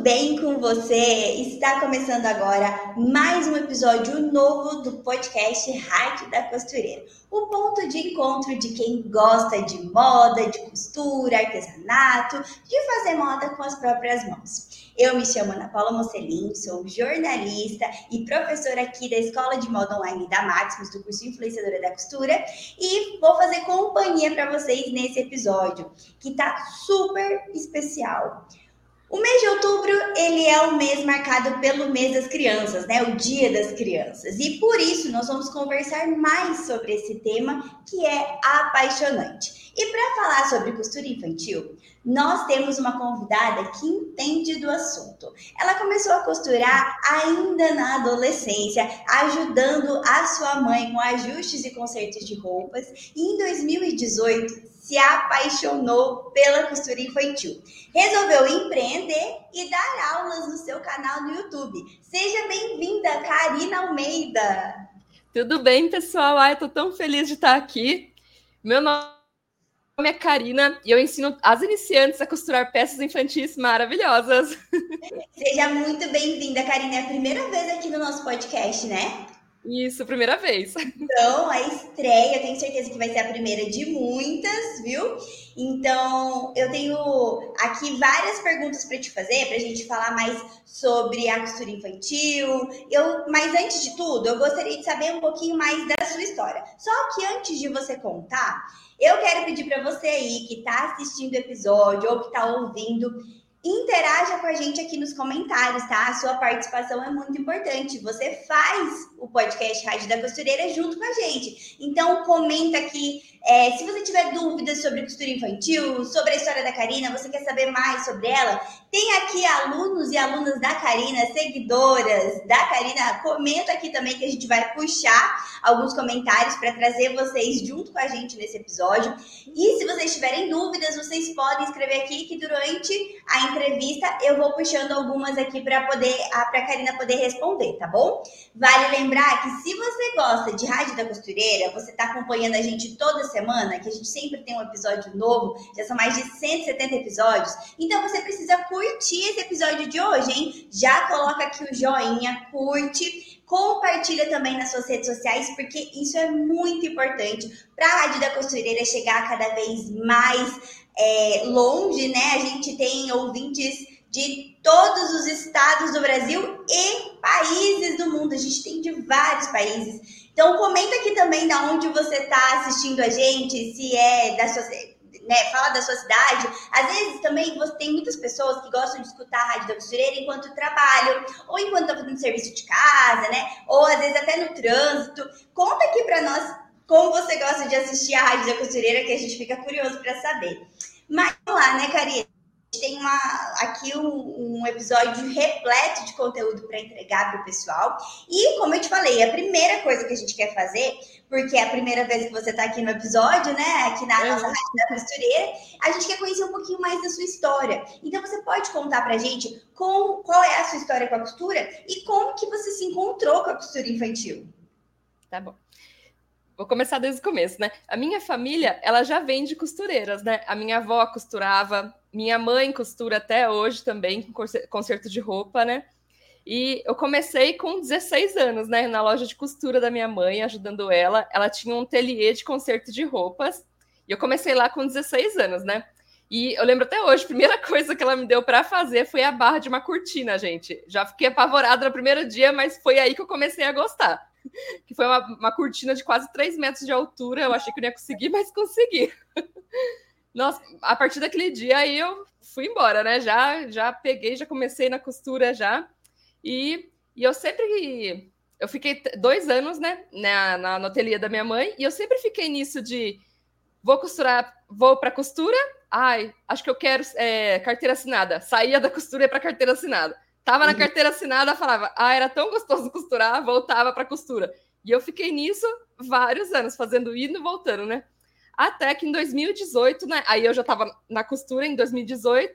tudo bem com você? Está começando agora mais um episódio novo do podcast Rádio da Costureira. O ponto de encontro de quem gosta de moda, de costura, artesanato, de fazer moda com as próprias mãos. Eu me chamo Ana Paula Mocelin, sou jornalista e professora aqui da Escola de Moda Online da Maximus, do curso Influenciadora da Costura, e vou fazer companhia para vocês nesse episódio, que tá super especial. O mês de outubro, ele é o mês marcado pelo mês das crianças, né? O Dia das Crianças. E por isso nós vamos conversar mais sobre esse tema que é apaixonante. E para falar sobre costura infantil, nós temos uma convidada que entende do assunto. Ela começou a costurar ainda na adolescência, ajudando a sua mãe com ajustes e consertos de roupas, e em 2018 se apaixonou pela costura infantil. Resolveu empreender e dar aulas no seu canal no YouTube. Seja bem-vinda, Karina Almeida. Tudo bem, pessoal? Ai, tô tão feliz de estar aqui. Meu nome é Karina e eu ensino as iniciantes a costurar peças infantis maravilhosas. Seja muito bem-vinda, Karina. É a primeira vez aqui no nosso podcast, né? Isso, primeira vez. Então, a estreia, eu tenho certeza que vai ser a primeira de muitas, viu? Então, eu tenho aqui várias perguntas para te fazer, para a gente falar mais sobre a costura infantil. Eu, mas antes de tudo, eu gostaria de saber um pouquinho mais da sua história. Só que antes de você contar, eu quero pedir para você aí que está assistindo o episódio ou que está ouvindo, Interaja com a gente aqui nos comentários, tá? A sua participação é muito importante. Você faz o podcast Rádio da Costureira junto com a gente. Então, comenta aqui. É, se você tiver dúvidas sobre costura infantil, sobre a história da Karina, você quer saber mais sobre ela, tem aqui alunos e alunas da Karina, seguidoras da Karina. Comenta aqui também que a gente vai puxar alguns comentários para trazer vocês junto com a gente nesse episódio. E se vocês tiverem dúvidas, vocês podem escrever aqui que durante a entrevista eu vou puxando algumas aqui para poder para a Karina poder responder, tá bom? Vale lembrar que se você gosta de Rádio da Costureira, você está acompanhando a gente toda semana, que a gente sempre tem um episódio novo, já são mais de 170 episódios. Então você precisa curtir esse episódio de hoje, hein? Já coloca aqui o joinha, curte, compartilha também nas suas redes sociais, porque isso é muito importante para a Rádio da Costureira chegar cada vez mais é, longe, né? A gente tem ouvintes de todos os estados do Brasil e países do mundo. A gente tem de vários países. Então comenta aqui também da onde você está assistindo a gente, se é da sua né, fala da sua cidade. Às vezes também você tem muitas pessoas que gostam de escutar a Rádio da Costureira enquanto trabalham, ou enquanto estão fazendo serviço de casa, né? Ou às vezes até no trânsito. Conta aqui para nós como você gosta de assistir a Rádio da Costureira, que a gente fica curioso para saber. Mas vamos lá, né, Karina? Tem uma, aqui um, um, episódio repleto de conteúdo para entregar para o pessoal. E, como eu te falei, a primeira coisa que a gente quer fazer, porque é a primeira vez que você está aqui no episódio, né? Aqui na nossa rádio da costureira, a gente quer conhecer um pouquinho mais da sua história. Então, você pode contar para a gente com, qual é a sua história com a costura e como que você se encontrou com a costura infantil. Tá bom. Vou começar desde o começo, né? A minha família, ela já vem de costureiras, né? A minha avó costurava, minha mãe costura até hoje também, com conserto de roupa, né? E eu comecei com 16 anos, né? Na loja de costura da minha mãe, ajudando ela. Ela tinha um ateliê de conserto de roupas. E eu comecei lá com 16 anos, né? E eu lembro até hoje, a primeira coisa que ela me deu para fazer foi a barra de uma cortina, gente. Já fiquei apavorada no primeiro dia, mas foi aí que eu comecei a gostar. Que foi uma, uma cortina de quase 3 metros de altura. Eu achei que eu não ia conseguir, mas consegui. Nossa, a partir daquele dia aí eu fui embora, né? Já, já peguei, já comecei na costura já. E, e eu sempre. Eu fiquei dois anos, né, na, na, no ateliê da minha mãe, e eu sempre fiquei nisso de vou costurar, vou para costura, ai, acho que eu quero é, carteira assinada. Saía da costura e para carteira assinada. Tava na uhum. carteira assinada, falava, ah, era tão gostoso costurar, voltava para costura. E eu fiquei nisso vários anos, fazendo indo e voltando, né? Até que em 2018, né? Aí eu já estava na costura em 2018.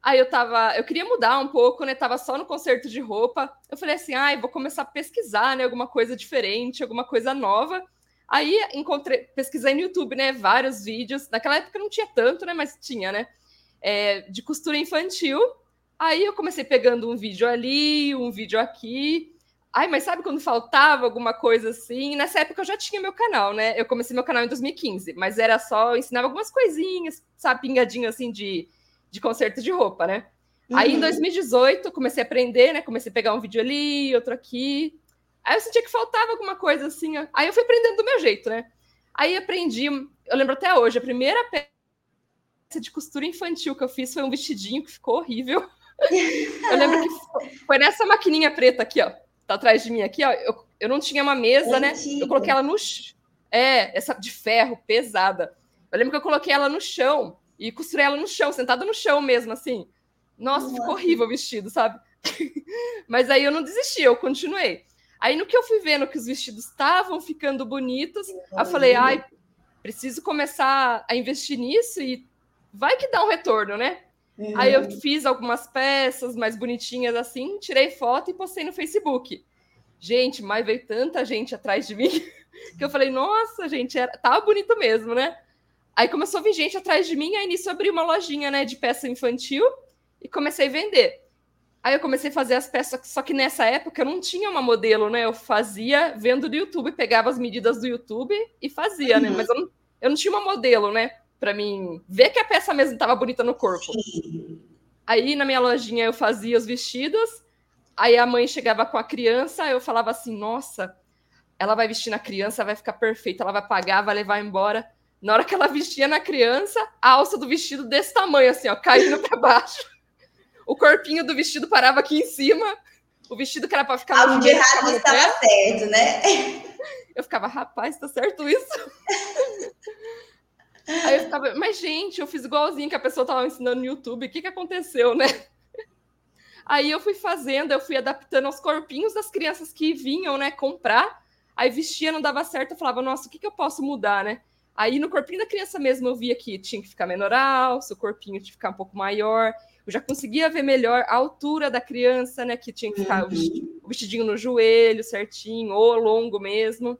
Aí eu tava, eu queria mudar um pouco, né? Tava só no concerto de roupa. Eu falei assim: "Ai, ah, vou começar a pesquisar, né, alguma coisa diferente, alguma coisa nova". Aí encontrei, pesquisei no YouTube, né, vários vídeos. Naquela época não tinha tanto, né, mas tinha, né? É, de costura infantil. Aí eu comecei pegando um vídeo ali, um vídeo aqui. Ai, mas sabe quando faltava alguma coisa assim? Nessa época eu já tinha meu canal, né? Eu comecei meu canal em 2015, mas era só, eu ensinava algumas coisinhas, sabe, pingadinho assim de, de conserto de roupa, né? Uhum. Aí em 2018 eu comecei a aprender, né? Comecei a pegar um vídeo ali, outro aqui. Aí eu sentia que faltava alguma coisa assim. Aí eu fui aprendendo do meu jeito, né? Aí aprendi, eu lembro até hoje, a primeira peça de costura infantil que eu fiz foi um vestidinho que ficou horrível. eu lembro que foi nessa maquininha preta aqui, ó. Tá atrás de mim aqui, ó. Eu, eu não tinha uma mesa, né? Eu coloquei ela no. É, essa de ferro, pesada. Eu lembro que eu coloquei ela no chão e costurei ela no chão, sentada no chão mesmo, assim. Nossa, Nossa. ficou horrível o vestido, sabe? Mas aí eu não desisti, eu continuei. Aí no que eu fui vendo que os vestidos estavam ficando bonitos, eu falei, ai, preciso começar a investir nisso e vai que dá um retorno, né? Uhum. Aí eu fiz algumas peças mais bonitinhas assim, tirei foto e postei no Facebook. Gente, mas veio tanta gente atrás de mim que eu falei, nossa, gente, era... tava bonito mesmo, né? Aí começou a vir gente atrás de mim, aí nisso abri uma lojinha, né, de peça infantil e comecei a vender. Aí eu comecei a fazer as peças, só que nessa época eu não tinha uma modelo, né? Eu fazia vendo do YouTube, pegava as medidas do YouTube e fazia, né? uhum. né? Mas eu não, eu não tinha uma modelo, né? Para mim ver que a peça mesmo estava bonita no corpo. Aí na minha lojinha eu fazia os vestidos, aí a mãe chegava com a criança, eu falava assim: nossa, ela vai vestir na criança, vai ficar perfeita, ela vai pagar, vai levar embora. Na hora que ela vestia na criança, a alça do vestido desse tamanho, assim, ó, caindo para baixo o corpinho do vestido parava aqui em cima, o vestido que era para ficar Algo de errado estava certo, né? Eu ficava, rapaz, tá certo isso? Aí eu ficava, mas gente, eu fiz igualzinho que a pessoa tava ensinando no YouTube, o que que aconteceu, né? Aí eu fui fazendo, eu fui adaptando aos corpinhos das crianças que vinham, né, comprar. Aí vestia, não dava certo, eu falava, nossa, o que que eu posso mudar, né? Aí no corpinho da criança mesmo eu via que tinha que ficar menoral, seu corpinho tinha que ficar um pouco maior eu já conseguia ver melhor a altura da criança, né? Que tinha que ficar uhum. o vestidinho no joelho certinho, ou longo mesmo.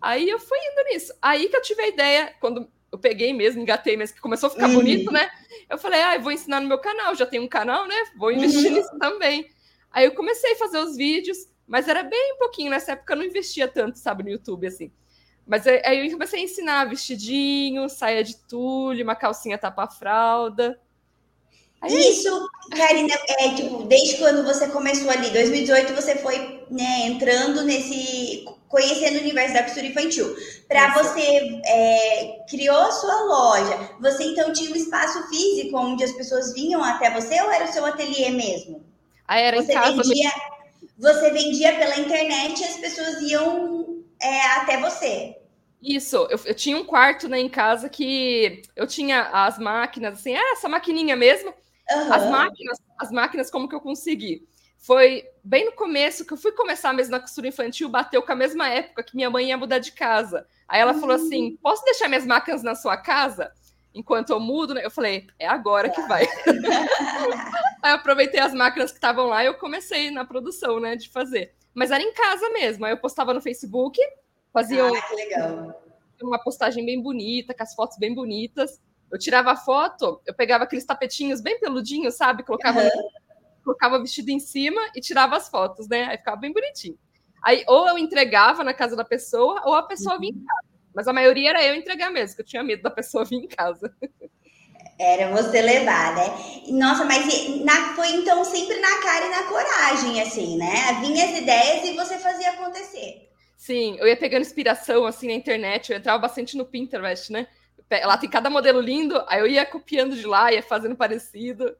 Aí eu fui indo nisso. Aí que eu tive a ideia, quando eu peguei mesmo, engatei mesmo, que começou a ficar uhum. bonito, né? Eu falei, ah, eu vou ensinar no meu canal, já tenho um canal, né? Vou investir uhum. nisso também. Aí eu comecei a fazer os vídeos, mas era bem pouquinho, nessa época eu não investia tanto, sabe, no YouTube, assim. Mas aí eu comecei a ensinar vestidinho, saia de tule, uma calcinha tapa-fralda. Isso, Karina, é tipo, desde quando você começou ali, 2018, você foi né, entrando nesse. conhecendo o universo da costura infantil. Para você é, criou a sua loja, você então tinha um espaço físico onde as pessoas vinham até você ou era o seu ateliê mesmo? Ah, era você em casa vendia, Você vendia pela internet e as pessoas iam é, até você. Isso, eu, eu, tinha um quarto né, em casa que eu tinha as máquinas, assim, era essa maquininha mesmo, Uhum. As máquinas, as máquinas, como que eu consegui? Foi bem no começo que eu fui começar mesmo na costura infantil, bateu com a mesma época que minha mãe ia mudar de casa. Aí ela uhum. falou assim: hum. posso deixar minhas máquinas na sua casa? Enquanto eu mudo, né? Eu falei, é agora que vai. Aí eu aproveitei as máquinas que estavam lá e eu comecei na produção, né? De fazer. Mas era em casa mesmo. Aí eu postava no Facebook, fazia ah, uma postagem bem bonita, com as fotos bem bonitas. Eu tirava a foto, eu pegava aqueles tapetinhos bem peludinhos, sabe? Colocava, uhum. Colocava o vestido em cima e tirava as fotos, né? Aí ficava bem bonitinho. Aí ou eu entregava na casa da pessoa, ou a pessoa uhum. vinha em casa. Mas a maioria era eu entregar mesmo, que eu tinha medo da pessoa vir em casa. Era você levar, né? Nossa, mas na, foi então sempre na cara e na coragem, assim, né? Vinha as ideias e você fazia acontecer. Sim, eu ia pegando inspiração assim na internet, eu entrava bastante no Pinterest, né? Lá tem cada modelo lindo, aí eu ia copiando de lá, ia fazendo parecido.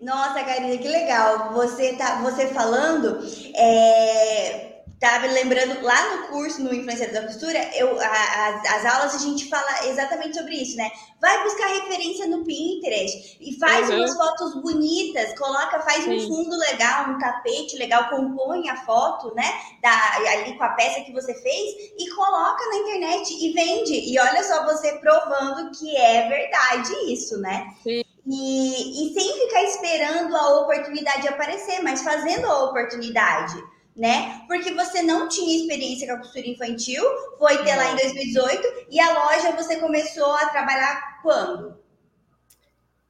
Nossa, Karina, que legal. Você tá, você falando, é, Tava lembrando lá no curso, no Influenciador da Costura, eu, a, a, as aulas a gente fala exatamente sobre isso, né? Vai buscar referência no Pinterest e faz uhum. umas fotos bonitas, coloca, faz Sim. um fundo legal, um tapete legal, compõe a foto, né? Da, ali com a peça que você fez e coloca na internet e vende. E olha só você provando que é verdade isso, né? Sim. E, e sem ficar esperando a oportunidade aparecer, mas fazendo a oportunidade né? Porque você não tinha experiência com a costura infantil, foi ter lá em 2018 e a loja você começou a trabalhar quando?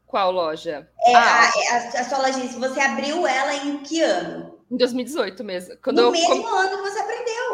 Qual loja? É, ah, a, a, a, sua loja, você abriu ela em que ano? Em 2018 mesmo. Quando no mesmo ano que você aprendeu.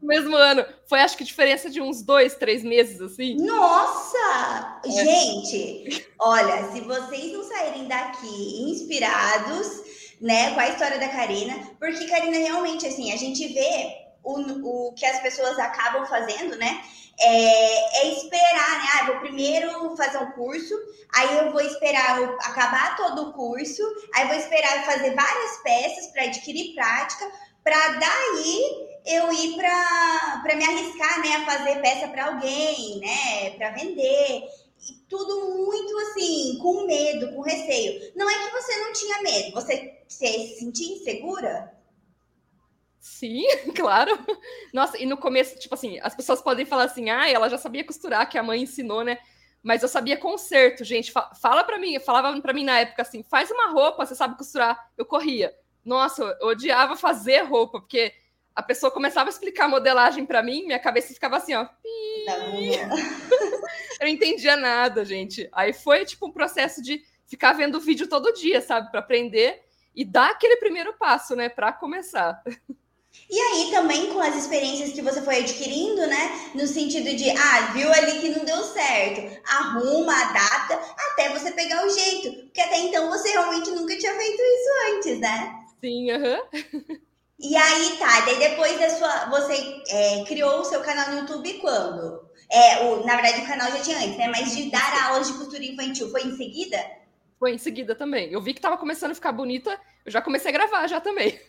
No mesmo ano. Foi, acho que, diferença de uns dois, três meses, assim. Nossa! É. Gente, olha, se vocês não saírem daqui inspirados, né, com a história da Karina, porque, Karina, realmente, assim, a gente vê o, o que as pessoas acabam fazendo, né? É, é, esperar, né? Ah, vou primeiro fazer um curso, aí eu vou esperar eu acabar todo o curso, aí vou esperar fazer várias peças para adquirir prática, para daí eu ir para me arriscar, né, a fazer peça para alguém, né, para vender. E tudo muito assim, com medo, com receio. Não é que você não tinha medo, você se sentia insegura? Sim, claro. Nossa, e no começo, tipo assim, as pessoas podem falar assim, ah, ela já sabia costurar, que a mãe ensinou, né? Mas eu sabia conserto, gente. Fala para mim, falava para mim na época assim, faz uma roupa, você sabe costurar. Eu corria. Nossa, eu odiava fazer roupa, porque a pessoa começava a explicar a modelagem para mim, minha cabeça ficava assim, ó. eu não entendia nada, gente. Aí foi tipo um processo de ficar vendo vídeo todo dia, sabe, para aprender e dar aquele primeiro passo, né, para começar. E aí também com as experiências que você foi adquirindo, né? No sentido de, ah, viu ali que não deu certo, arruma a data até você pegar o jeito. Porque até então você realmente nunca tinha feito isso antes, né? Sim, aham. Uhum. E aí tá, daí depois da sua. Você é, criou o seu canal no YouTube quando? É, o, na verdade, o canal já tinha antes, né? Mas de dar aulas de costura infantil foi em seguida? Foi em seguida também. Eu vi que tava começando a ficar bonita, eu já comecei a gravar já também.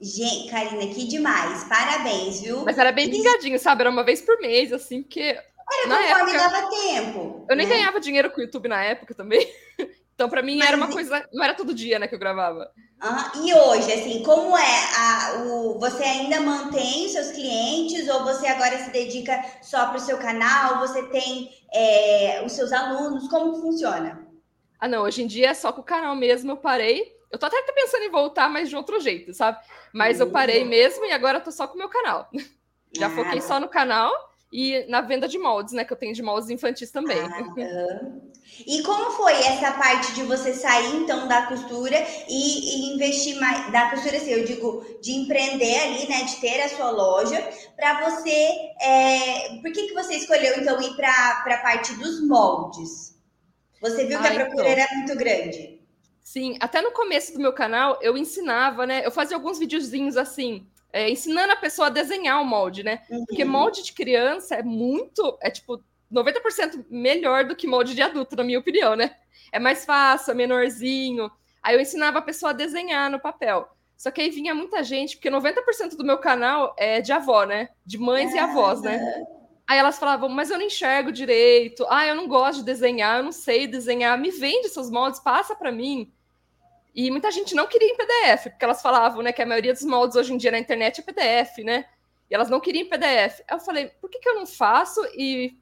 Gente, Karina, que demais. Parabéns, viu? Mas era bem pingadinho, sabe? Era uma vez por mês, assim, porque. Na conforme época, dava tempo. Eu nem né? ganhava dinheiro com o YouTube na época também. Então, para mim, era uma coisa. Não era todo dia, né, que eu gravava. Uhum. E hoje, assim, como é? A, o, você ainda mantém os seus clientes ou você agora se dedica só para o seu canal? Você tem é, os seus alunos? Como funciona? Ah, não. Hoje em dia é só com o canal mesmo. Eu parei. Eu tô até pensando em voltar, mas de outro jeito, sabe? Mas eu parei mesmo e agora eu tô só com o meu canal. Já ah, foquei só no canal e na venda de moldes, né? Que eu tenho de moldes infantis também. Ah, e como foi essa parte de você sair então da costura e, e, investir mais da costura, assim, eu digo, de empreender ali, né? De ter a sua loja, para você. É... Por que, que você escolheu então ir para a parte dos moldes? Você viu que a procura então. era muito grande? Sim, até no começo do meu canal eu ensinava, né? Eu fazia alguns videozinhos assim é, ensinando a pessoa a desenhar o molde, né? Uhum. Porque molde de criança é muito, é tipo 90% melhor do que molde de adulto, na minha opinião, né? É mais fácil, é menorzinho. Aí eu ensinava a pessoa a desenhar no papel. Só que aí vinha muita gente, porque 90% do meu canal é de avó, né? De mães e avós, né? Aí elas falavam, mas eu não enxergo direito. Ah, eu não gosto de desenhar, eu não sei desenhar. Me vende seus moldes, passa para mim. E muita gente não queria em PDF, porque elas falavam, né, que a maioria dos moldes hoje em dia na internet é PDF, né? E elas não queriam em PDF. Aí eu falei, por que, que eu não faço e,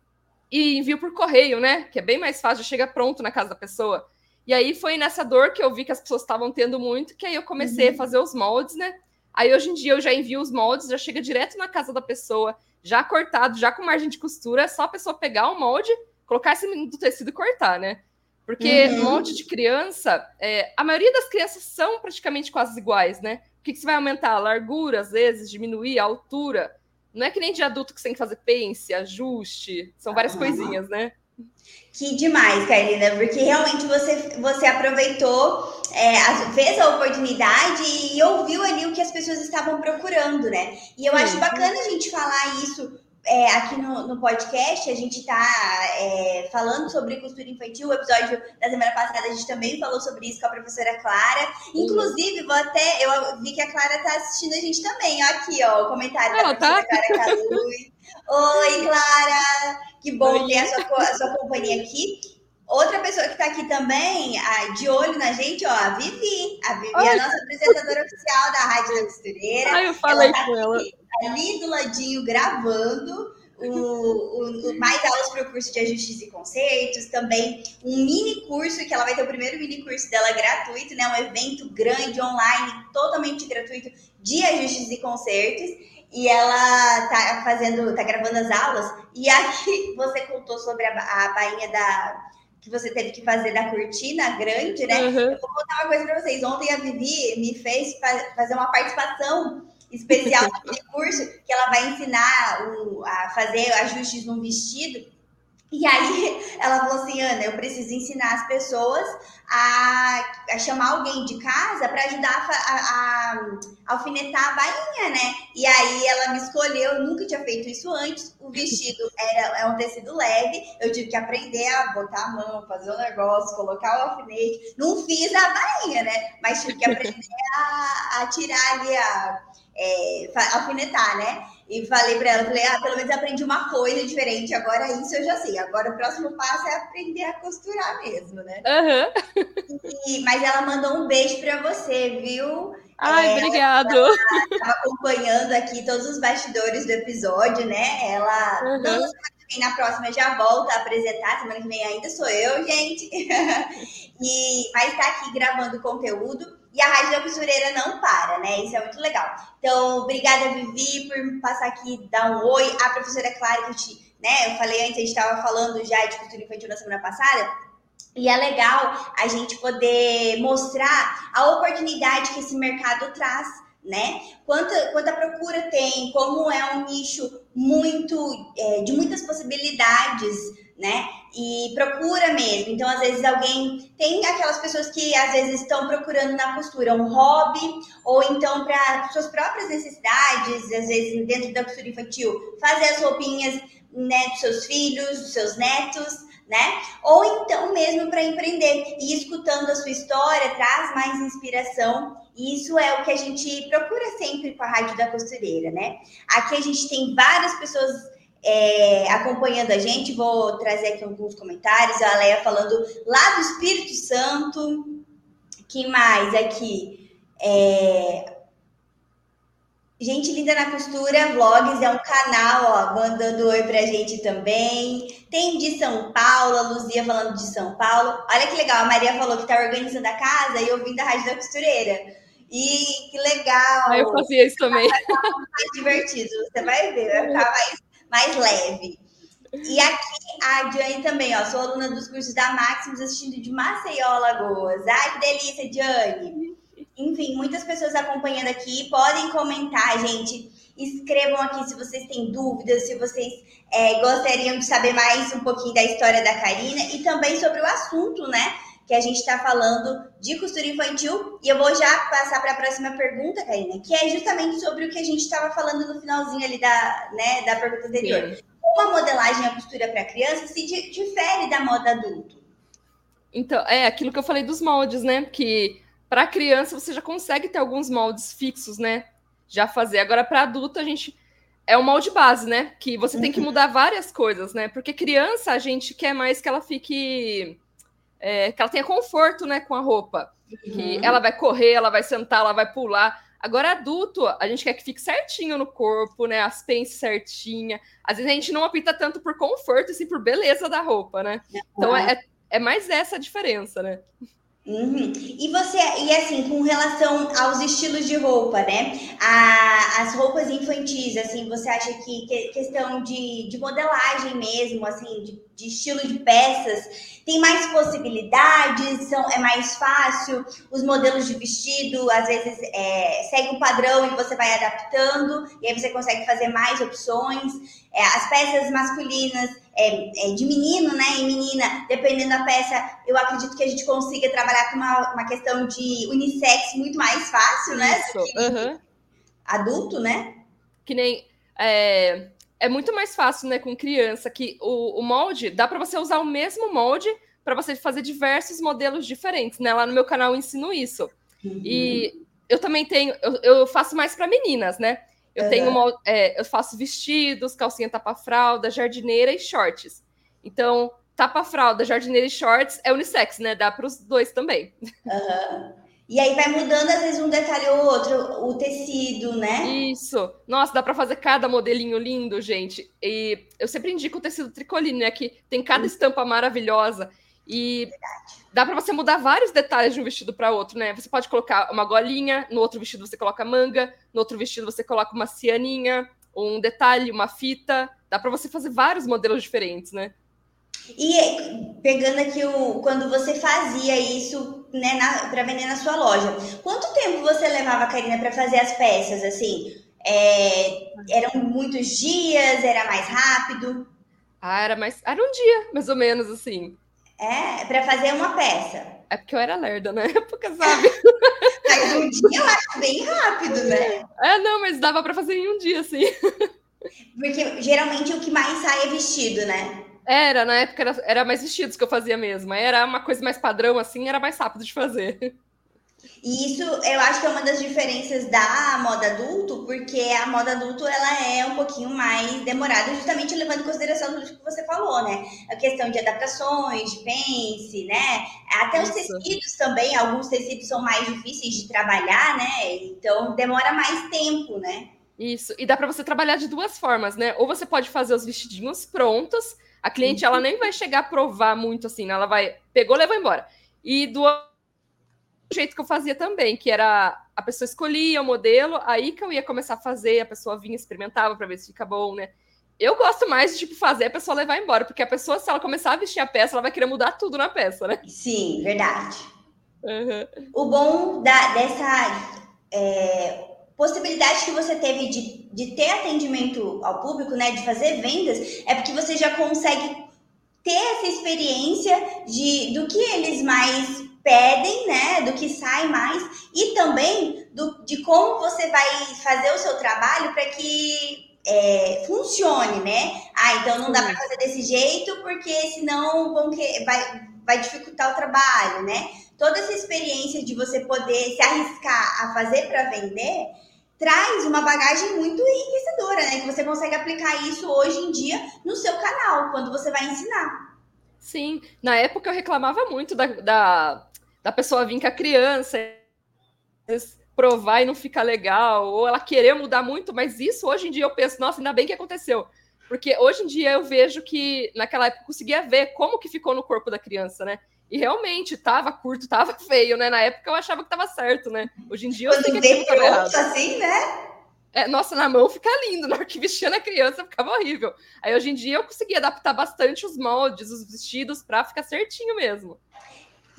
e envio por correio, né? Que é bem mais fácil, chega pronto na casa da pessoa. E aí foi nessa dor que eu vi que as pessoas estavam tendo muito, que aí eu comecei uhum. a fazer os moldes, né? Aí hoje em dia eu já envio os moldes, já chega direto na casa da pessoa, já cortado, já com margem de costura, é só a pessoa pegar o molde, colocar esse do tecido e cortar, né? Porque uhum. um monte de criança, é, a maioria das crianças são praticamente quase iguais, né? O que, que você vai aumentar? A largura, às vezes, diminuir a altura. Não é que nem de adulto que você tem que fazer pence, ajuste, são várias coisinhas, né? Que demais, Carolina, porque realmente você, você aproveitou, é, fez a oportunidade e ouviu ali o que as pessoas estavam procurando, né? E eu Sim. acho bacana a gente falar isso é, aqui no, no, podcast, a gente está é, falando sobre costura infantil. O episódio da semana passada a gente também falou sobre isso com a professora Clara. Inclusive, vou até. Eu vi que a Clara está assistindo a gente também. Ó, aqui, ó, o comentário da professora tá? Clara Calui. Oi, Clara! Que bom Oi. ter a sua, a sua companhia aqui. Outra pessoa que está aqui também, de olho na gente, ó, a Vivi. A Vivi é a nossa apresentadora oficial da Rádio da Costureira. Ai, eu falei ela tá com ela. Ali do ladinho, gravando o, o, mais aulas para o curso de ajustes e concertos, também um mini curso, que ela vai ter o primeiro mini curso dela gratuito, né? Um evento grande, online, totalmente gratuito, de ajustes e concertos e ela tá fazendo, tá gravando as aulas, e aqui você contou sobre a, a bainha da, que você teve que fazer da cortina grande, né? Uhum. Eu vou contar uma coisa para vocês. Ontem a Vivi me fez fazer uma participação especial naquele curso que ela vai ensinar o, a fazer ajustes num vestido. E aí ela falou assim, Ana, eu preciso ensinar as pessoas a, a chamar alguém de casa para ajudar a, a, a, alfinetar a bainha, né? E aí ela me escolheu, eu nunca tinha feito isso antes. O vestido era é um tecido leve, eu tive que aprender a botar a mão, fazer o um negócio, colocar o alfinete. Não fiz a bainha, né? Mas tive que aprender a, a tirar ali a é, alfinetar, né? E falei para ela, falei, ah, pelo menos aprendi uma coisa diferente, agora isso eu já sei. Agora o próximo passo é aprender a costurar mesmo, né? Uhum. E, mas ela mandou um beijo para você, viu? Ai, é, obrigado. Ela estava acompanhando aqui todos os bastidores do episódio, né? Ela uhum. não na próxima já volta a apresentar, semana que vem ainda sou eu, gente. e vai estar aqui gravando conteúdo. E a Rádio da Costureira não para, né? Isso é muito legal. Então, obrigada, Vivi, por passar aqui, dar um oi. A professora Clara, que eu, te, né, eu falei antes, a gente estava falando já de costura infantil na semana passada. E é legal a gente poder mostrar a oportunidade que esse mercado traz, né? Quanta, quanta procura tem, como é um nicho muito é, de muitas possibilidades, né? E procura mesmo. Então, às vezes, alguém tem aquelas pessoas que às vezes estão procurando na costura um hobby, ou então para suas próprias necessidades, às vezes dentro da costura infantil, fazer as roupinhas né, dos seus filhos, dos seus netos, né? Ou então mesmo para empreender. E escutando a sua história traz mais inspiração. E isso é o que a gente procura sempre com a Rádio da Costureira, né? Aqui a gente tem várias pessoas é, acompanhando a gente. Vou trazer aqui alguns comentários. A Leia falando lá do Espírito Santo. Que mais aqui? É... Gente Linda na Costura Vlogs é um canal, ó, mandando oi pra gente também. Tem de São Paulo, a Luzia falando de São Paulo. Olha que legal, a Maria falou que tá organizando a casa e ouvindo a Rádio da Costureira. E que legal! Eu fazia isso também. Vai ficar mais divertido, você vai ver, vai ficar mais mais leve. E aqui a Diane também, ó, sou aluna dos cursos da Maximus assistindo de Maceió, Lagoas. Ai, que delícia, Diane. Enfim, muitas pessoas acompanhando aqui, podem comentar, gente. Escrevam aqui se vocês têm dúvidas, se vocês é, gostariam de saber mais um pouquinho da história da Karina e também sobre o assunto, né? Que a gente está falando de costura infantil. E eu vou já passar para a próxima pergunta, Karina, que é justamente sobre o que a gente estava falando no finalzinho ali da, né, da pergunta anterior. Sim. Como a modelagem e a costura para criança se difere da moda adulto? Então, é aquilo que eu falei dos moldes, né? Que para criança você já consegue ter alguns moldes fixos, né? Já fazer. Agora, para adulto, a gente. É o molde base, né? Que você tem que mudar várias coisas, né? Porque criança, a gente quer mais que ela fique é, que ela tenha conforto né, com a roupa. Uhum. Que ela vai correr, ela vai sentar, ela vai pular. Agora, adulto, a gente quer que fique certinho no corpo, né? As pences certinha. Às vezes a gente não opta tanto por conforto, assim, por beleza da roupa, né? Então é, é mais essa a diferença, né? Uhum. E você, e assim, com relação aos estilos de roupa, né? A, as roupas infantis, assim, você acha que, que questão de, de modelagem mesmo, assim, de, de estilo de peças, tem mais possibilidades, são, é mais fácil, os modelos de vestido às vezes é, segue um padrão e você vai adaptando, e aí você consegue fazer mais opções. É, as peças masculinas é, é, de menino, né, e menina, dependendo da peça, eu acredito que a gente consiga trabalhar com uma, uma questão de unissex muito mais fácil, né? Isso. Uhum. Adulto, né? Que nem. É, é muito mais fácil, né, com criança, que o, o molde, dá para você usar o mesmo molde para você fazer diversos modelos diferentes, né? Lá no meu canal eu ensino isso. Uhum. E eu também tenho, eu, eu faço mais para meninas, né? Eu uhum. tenho, é, eu faço vestidos, calcinha tapa-fralda, jardineira e shorts. Então, tapa-fralda, jardineira e shorts é unissex, né? Dá para os dois também. Uhum. E aí vai mudando, às vezes, um detalhe ou outro, o tecido, né? Isso. Nossa, dá para fazer cada modelinho lindo, gente. E eu sempre indico o tecido tricoline, né? Que tem cada estampa maravilhosa. E Verdade. dá para você mudar vários detalhes de um vestido para outro, né? Você pode colocar uma golinha, no outro vestido você coloca manga, no outro vestido você coloca uma cianinha, um detalhe, uma fita. Dá para você fazer vários modelos diferentes, né? E pegando aqui o quando você fazia isso, né, para vender na sua loja, quanto tempo você levava, Karina, para fazer as peças assim? É, eram muitos dias? Era mais rápido? Ah, era mais. Era um dia, mais ou menos, assim. É, para fazer uma peça. É porque eu era lerda na época, sabe? mas um dia eu acho bem rápido, né? É, não, mas dava para fazer em um dia, sim. Porque geralmente o que mais sai é vestido, né? Era, na época era, era mais vestidos que eu fazia mesmo. Era uma coisa mais padrão, assim, era mais rápido de fazer. E isso eu acho que é uma das diferenças da moda adulto, porque a moda adulto ela é um pouquinho mais demorada, justamente levando em consideração tudo que você falou, né? A questão de adaptações, de pence, né? Até os tecidos também, alguns tecidos são mais difíceis de trabalhar, né? Então demora mais tempo, né? Isso, e dá para você trabalhar de duas formas, né? Ou você pode fazer os vestidinhos prontos, a cliente ela nem vai chegar a provar muito assim, né? ela vai pegou, levou embora. E do jeito que eu fazia também, que era a pessoa escolhia o modelo, aí que eu ia começar a fazer, a pessoa vinha, experimentava para ver se fica bom, né? Eu gosto mais de tipo fazer a pessoa levar embora, porque a pessoa, se ela começar a vestir a peça, ela vai querer mudar tudo na peça, né? Sim, verdade. Uhum. O bom da, dessa é, possibilidade que você teve de, de ter atendimento ao público, né, de fazer vendas, é porque você já consegue ter essa experiência de do que eles mais pedem, né, do que sai mais e também do, de como você vai fazer o seu trabalho para que é, funcione, né? Ah, então não dá para fazer desse jeito porque senão vão que, vai, vai dificultar o trabalho, né? Toda essa experiência de você poder se arriscar a fazer para vender traz uma bagagem muito enriquecedora, né? Que você consegue aplicar isso hoje em dia no seu canal, quando você vai ensinar. Sim, na época eu reclamava muito da, da da pessoa vir com a criança, provar e não ficar legal, ou ela querer mudar muito, mas isso hoje em dia eu penso, nossa, ainda bem que aconteceu. Porque hoje em dia eu vejo que naquela época eu conseguia ver como que ficou no corpo da criança, né? E realmente tava curto, tava feio, né? Na época eu achava que tava certo, né? Hoje em dia eu Quando sei que pronto errado. assim, né? É, nossa, na mão fica lindo, na hora que vestia na criança ficava horrível. Aí hoje em dia eu consegui adaptar bastante os moldes, os vestidos para ficar certinho mesmo.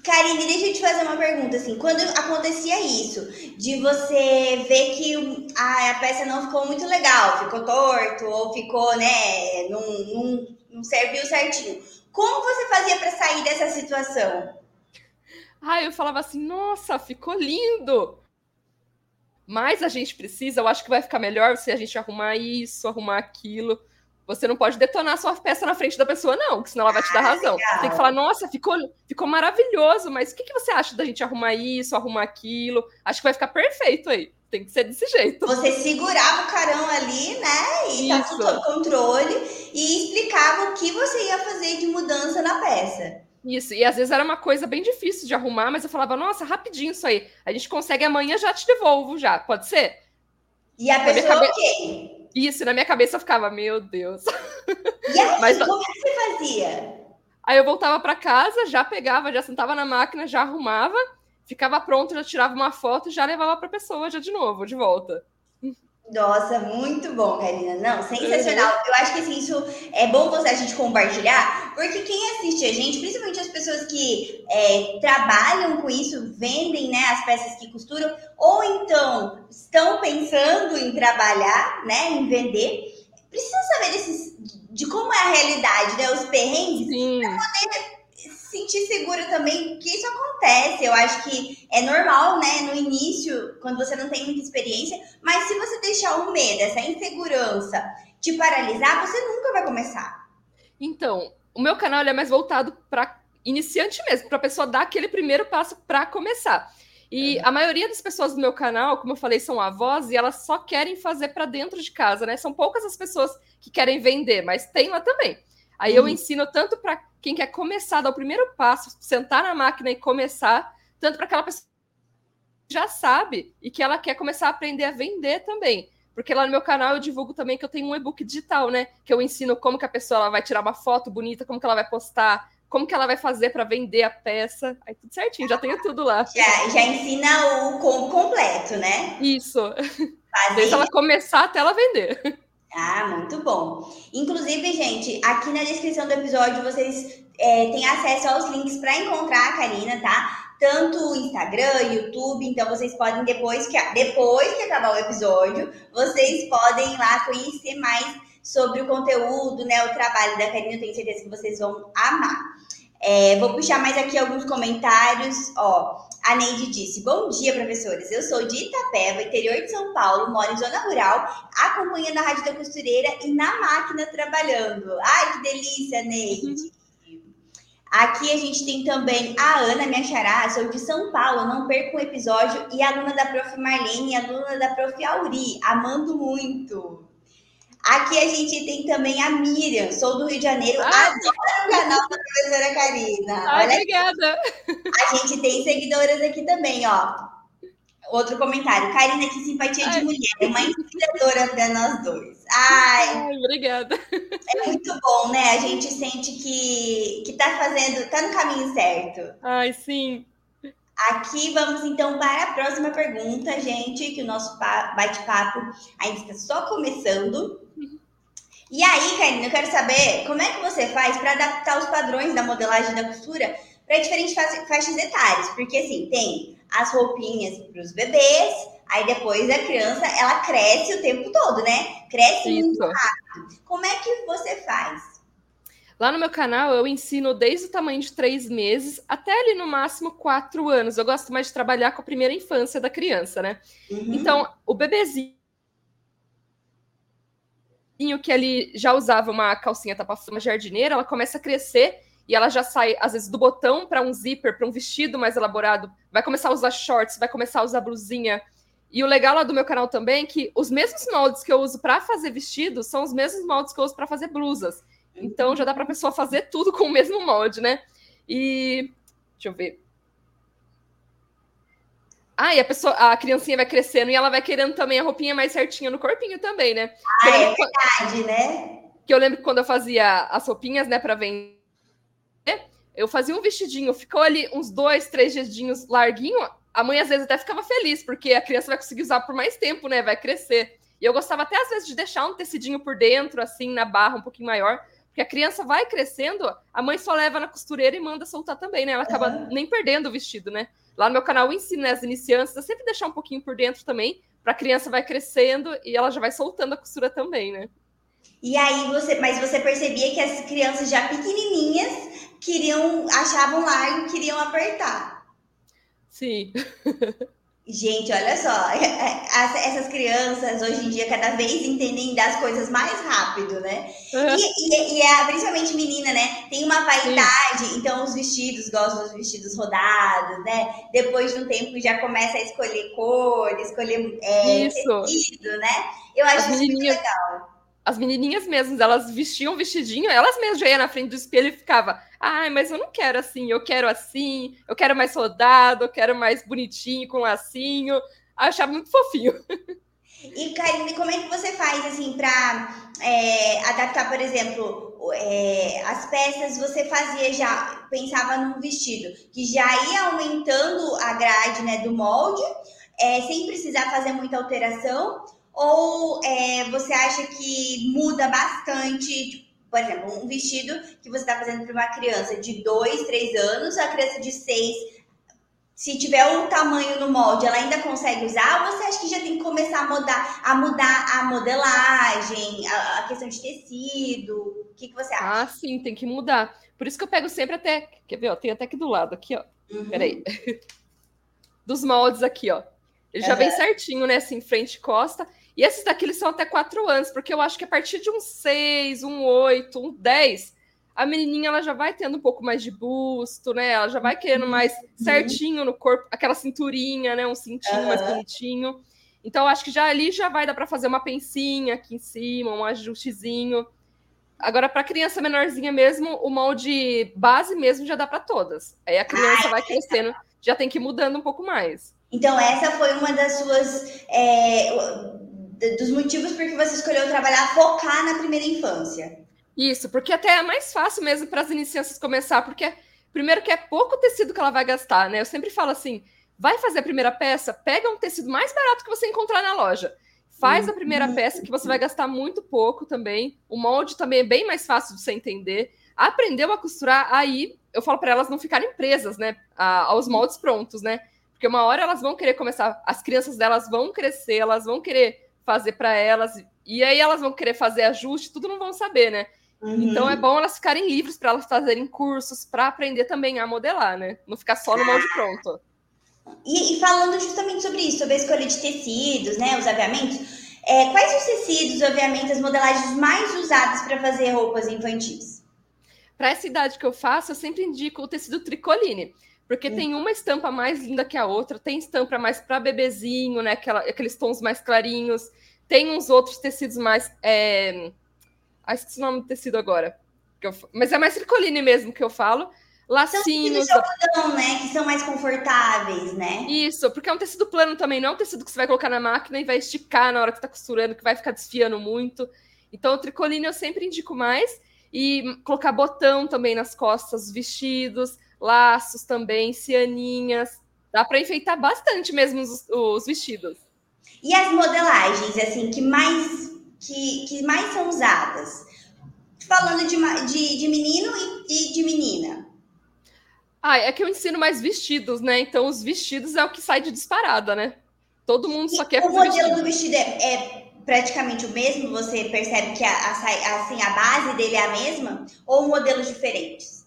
Karine, deixa eu te fazer uma pergunta, assim, quando acontecia isso, de você ver que a, a peça não ficou muito legal, ficou torto, ou ficou, né, não, não, não serviu certinho, como você fazia para sair dessa situação? Ah, eu falava assim, nossa, ficou lindo! Mas a gente precisa, eu acho que vai ficar melhor se a gente arrumar isso, arrumar aquilo. Você não pode detonar sua peça na frente da pessoa, não, porque senão ela vai te dar ah, razão. Legal. Tem que falar, nossa, ficou, ficou maravilhoso, mas o que, que você acha da gente arrumar isso, arrumar aquilo? Acho que vai ficar perfeito aí. Tem que ser desse jeito. Você segurava o carão ali, né? E tá tudo sob controle e explicava o que você ia fazer de mudança na peça. Isso, e às vezes era uma coisa bem difícil de arrumar, mas eu falava, nossa, rapidinho isso aí. A gente consegue amanhã já te devolvo já, pode ser? E a pessoa, cabe... ok. Isso, na minha cabeça eu ficava, meu Deus. E aí, Mas, como é que você fazia? Aí eu voltava para casa, já pegava, já sentava na máquina, já arrumava, ficava pronto, já tirava uma foto e já levava para a pessoa já de novo, de volta. Nossa, muito bom, Karina. Não, sensacional. Uhum. Eu acho que assim, isso é bom você a gente compartilhar, porque quem assiste a gente, principalmente as pessoas que é, trabalham com isso, vendem né, as peças que costuram, ou então estão pensando em trabalhar, né, em vender, precisam saber desses, de como é a realidade, né, os perrengues, para poder sentir seguro também que isso acontece. Eu acho que é normal, né, no início, quando você não tem muita experiência, mas se você deixar o medo, essa insegurança te paralisar, você nunca vai começar. Então, o meu canal é mais voltado para iniciante mesmo, para a pessoa dar aquele primeiro passo para começar. E é. a maioria das pessoas do meu canal, como eu falei, são avós e elas só querem fazer para dentro de casa, né? São poucas as pessoas que querem vender, mas tem lá também. Aí eu ensino tanto para quem quer começar, dar o primeiro passo, sentar na máquina e começar, tanto para aquela pessoa que já sabe e que ela quer começar a aprender a vender também. Porque lá no meu canal eu divulgo também que eu tenho um e-book digital, né? Que eu ensino como que a pessoa vai tirar uma foto bonita, como que ela vai postar, como que ela vai fazer para vender a peça. Aí tudo certinho, já tenho tudo lá. Já, já ensina o combo completo, né? Isso. Fazer... Desde ela começar até ela vender. Ah, muito bom. Inclusive, gente, aqui na descrição do episódio vocês é, têm acesso aos links para encontrar a Karina, tá? Tanto Instagram, YouTube, então vocês podem, depois que, depois que acabar o episódio, vocês podem ir lá conhecer mais sobre o conteúdo, né? O trabalho da Karina, eu tenho certeza que vocês vão amar. É, vou puxar mais aqui alguns comentários. Ó, a Neide disse: Bom dia, professores. Eu sou de Itapeva, interior de São Paulo, moro em zona rural, acompanhando a Rádio da Costureira e na máquina trabalhando. Ai, que delícia, Neide. Aqui a gente tem também a Ana, minha xará, sou de São Paulo, não perco um episódio, e aluna da Prof. Marlene aluna da Prof. Auri, amando muito. Aqui a gente tem também a Miriam, sou do Rio de Janeiro, ah, adoro o canal da professora Karina. Olha obrigada. A gente tem seguidoras aqui também, ó. Outro comentário. Karina, que simpatia Ai. de mulher, uma inspiradora para nós dois. Ai, Ai, obrigada. É muito bom, né? A gente sente que, que tá fazendo, tá no caminho certo. Ai, sim. Aqui vamos então para a próxima pergunta, gente, que o nosso bate-papo ainda está só começando. E aí, Karina, eu quero saber como é que você faz para adaptar os padrões da modelagem da costura para diferentes faixas etárias. Porque, assim, tem as roupinhas para os bebês, aí depois a criança, ela cresce o tempo todo, né? Cresce Isso. muito rápido. Como é que você faz? Lá no meu canal eu ensino desde o tamanho de três meses até ali no máximo quatro anos. Eu gosto mais de trabalhar com a primeira infância da criança, né? Uhum. Então, o bebezinho que ele já usava uma calcinha tapa uma jardineira, ela começa a crescer e ela já sai, às vezes, do botão para um zíper, para um vestido mais elaborado, vai começar a usar shorts, vai começar a usar blusinha. E o legal lá do meu canal também é que os mesmos moldes que eu uso para fazer vestidos são os mesmos moldes que eu uso para fazer blusas. Então já dá para a pessoa fazer tudo com o mesmo molde, né? E deixa eu ver. Ah, e a pessoa, a criancinha vai crescendo e ela vai querendo também a roupinha mais certinha no corpinho também, né? Ah, é verdade, né? Que eu lembro que quando eu fazia as roupinhas, né, para vender, eu fazia um vestidinho, ficou ali uns dois, três dias larguinho. A mãe às vezes até ficava feliz, porque a criança vai conseguir usar por mais tempo, né? Vai crescer. E eu gostava até às vezes de deixar um tecidinho por dentro, assim, na barra, um pouquinho maior, porque a criança vai crescendo, a mãe só leva na costureira e manda soltar também, né? Ela acaba uhum. nem perdendo o vestido, né? Lá no meu canal eu ensino né, as iniciantes a sempre deixar um pouquinho por dentro também, para a criança vai crescendo e ela já vai soltando a costura também, né? E aí você, mas você percebia que as crianças já pequenininhas queriam, achavam largo, queriam apertar. Sim. Gente, olha só, essas crianças hoje em dia cada vez entendem das coisas mais rápido, né? Uhum. E, e, e é, principalmente menina, né? Tem uma vaidade, Sim. então os vestidos, gostam dos vestidos rodados, né? Depois de um tempo já começa a escolher cor, escolher é, tecido, né? Eu acho isso muito legal as menininhas mesmas, elas vestiam vestidinho, elas mesmas já iam na frente do espelho e ficava, ai, mas eu não quero assim, eu quero assim, eu quero mais rodado, eu quero mais bonitinho, com lacinho. Eu achava muito fofinho. E, Karine, como é que você faz, assim, para é, adaptar, por exemplo, é, as peças você fazia já, pensava num vestido, que já ia aumentando a grade, né, do molde, é, sem precisar fazer muita alteração, ou é, você acha que muda bastante, tipo, por exemplo, um vestido que você está fazendo para uma criança de 2, 3 anos, a criança de 6, se tiver um tamanho no molde, ela ainda consegue usar? Ou você acha que já tem que começar a mudar a, mudar a modelagem, a, a questão de tecido? O que, que você acha? Ah, sim, tem que mudar. Por isso que eu pego sempre até. Quer ver? Ó, tem até aqui do lado, aqui, ó. Uhum. Peraí. Dos moldes aqui, ó. Ele uhum. já vem certinho, né? Assim, frente e costa. E esses daqui eles são até quatro anos, porque eu acho que a partir de um seis, um oito, um dez, a menininha ela já vai tendo um pouco mais de busto, né? Ela já vai querendo uhum. mais certinho no corpo, aquela cinturinha, né? Um cintinho uhum. mais bonitinho. Então, eu acho que já ali já vai dar para fazer uma pencinha aqui em cima, um ajustezinho. Agora, para criança menorzinha mesmo, o molde base mesmo já dá para todas. Aí a criança vai crescendo, já tem que ir mudando um pouco mais. Então, essa foi uma das suas. É, dos motivos por que você escolheu trabalhar, focar na primeira infância. Isso, porque até é mais fácil mesmo para as iniciantes começar, porque primeiro que é pouco tecido que ela vai gastar, né? Eu sempre falo assim, vai fazer a primeira peça, pega um tecido mais barato que você encontrar na loja. Faz a primeira peça, que você vai gastar muito pouco também. O molde também é bem mais fácil de você entender. Aprendeu a costurar, aí eu falo para elas não ficarem presas, né, aos moldes prontos, né? Porque uma hora elas vão querer começar, as crianças delas vão crescer, elas vão querer fazer para elas, e aí elas vão querer fazer ajuste, tudo não vão saber, né? Uhum. Então é bom elas ficarem livres para elas fazerem cursos para aprender também a modelar, né? Não ficar só no molde pronto. E, e, falando justamente sobre isso, sobre a escolha de tecidos, né, os aviamentos, é, quais os tecidos, obviamente, as modelagens mais usadas para fazer roupas infantis? Para essa idade que eu faço, eu sempre indico o tecido tricoline, porque hum. tem uma estampa mais linda que a outra, tem estampa mais para bebezinho, né, aquela, aqueles tons mais clarinhos, tem uns outros tecidos mais. É... Ah, esqueci o nome do tecido agora. Eu... Mas é mais tricoline mesmo que eu falo lacinhos. São de algodão, né? Que são mais confortáveis, né? Isso, porque é um tecido plano também, não é um tecido que você vai colocar na máquina e vai esticar na hora que tá costurando, que vai ficar desfiando muito. Então, o tricoline eu sempre indico mais. E colocar botão também nas costas, vestidos, laços também, cianinhas. Dá para enfeitar bastante mesmo os, os, vestidos. E as modelagens, assim, que mais, que, que mais são usadas? Falando de, de, de menino e, e de menina. Ah, é que eu ensino mais vestidos, né? Então os vestidos é o que sai de disparada, né? Todo mundo e só quer O modelo vestido. do vestido é, é, praticamente o mesmo? Você percebe que a, a, assim, a base dele é a mesma? Ou modelos diferentes?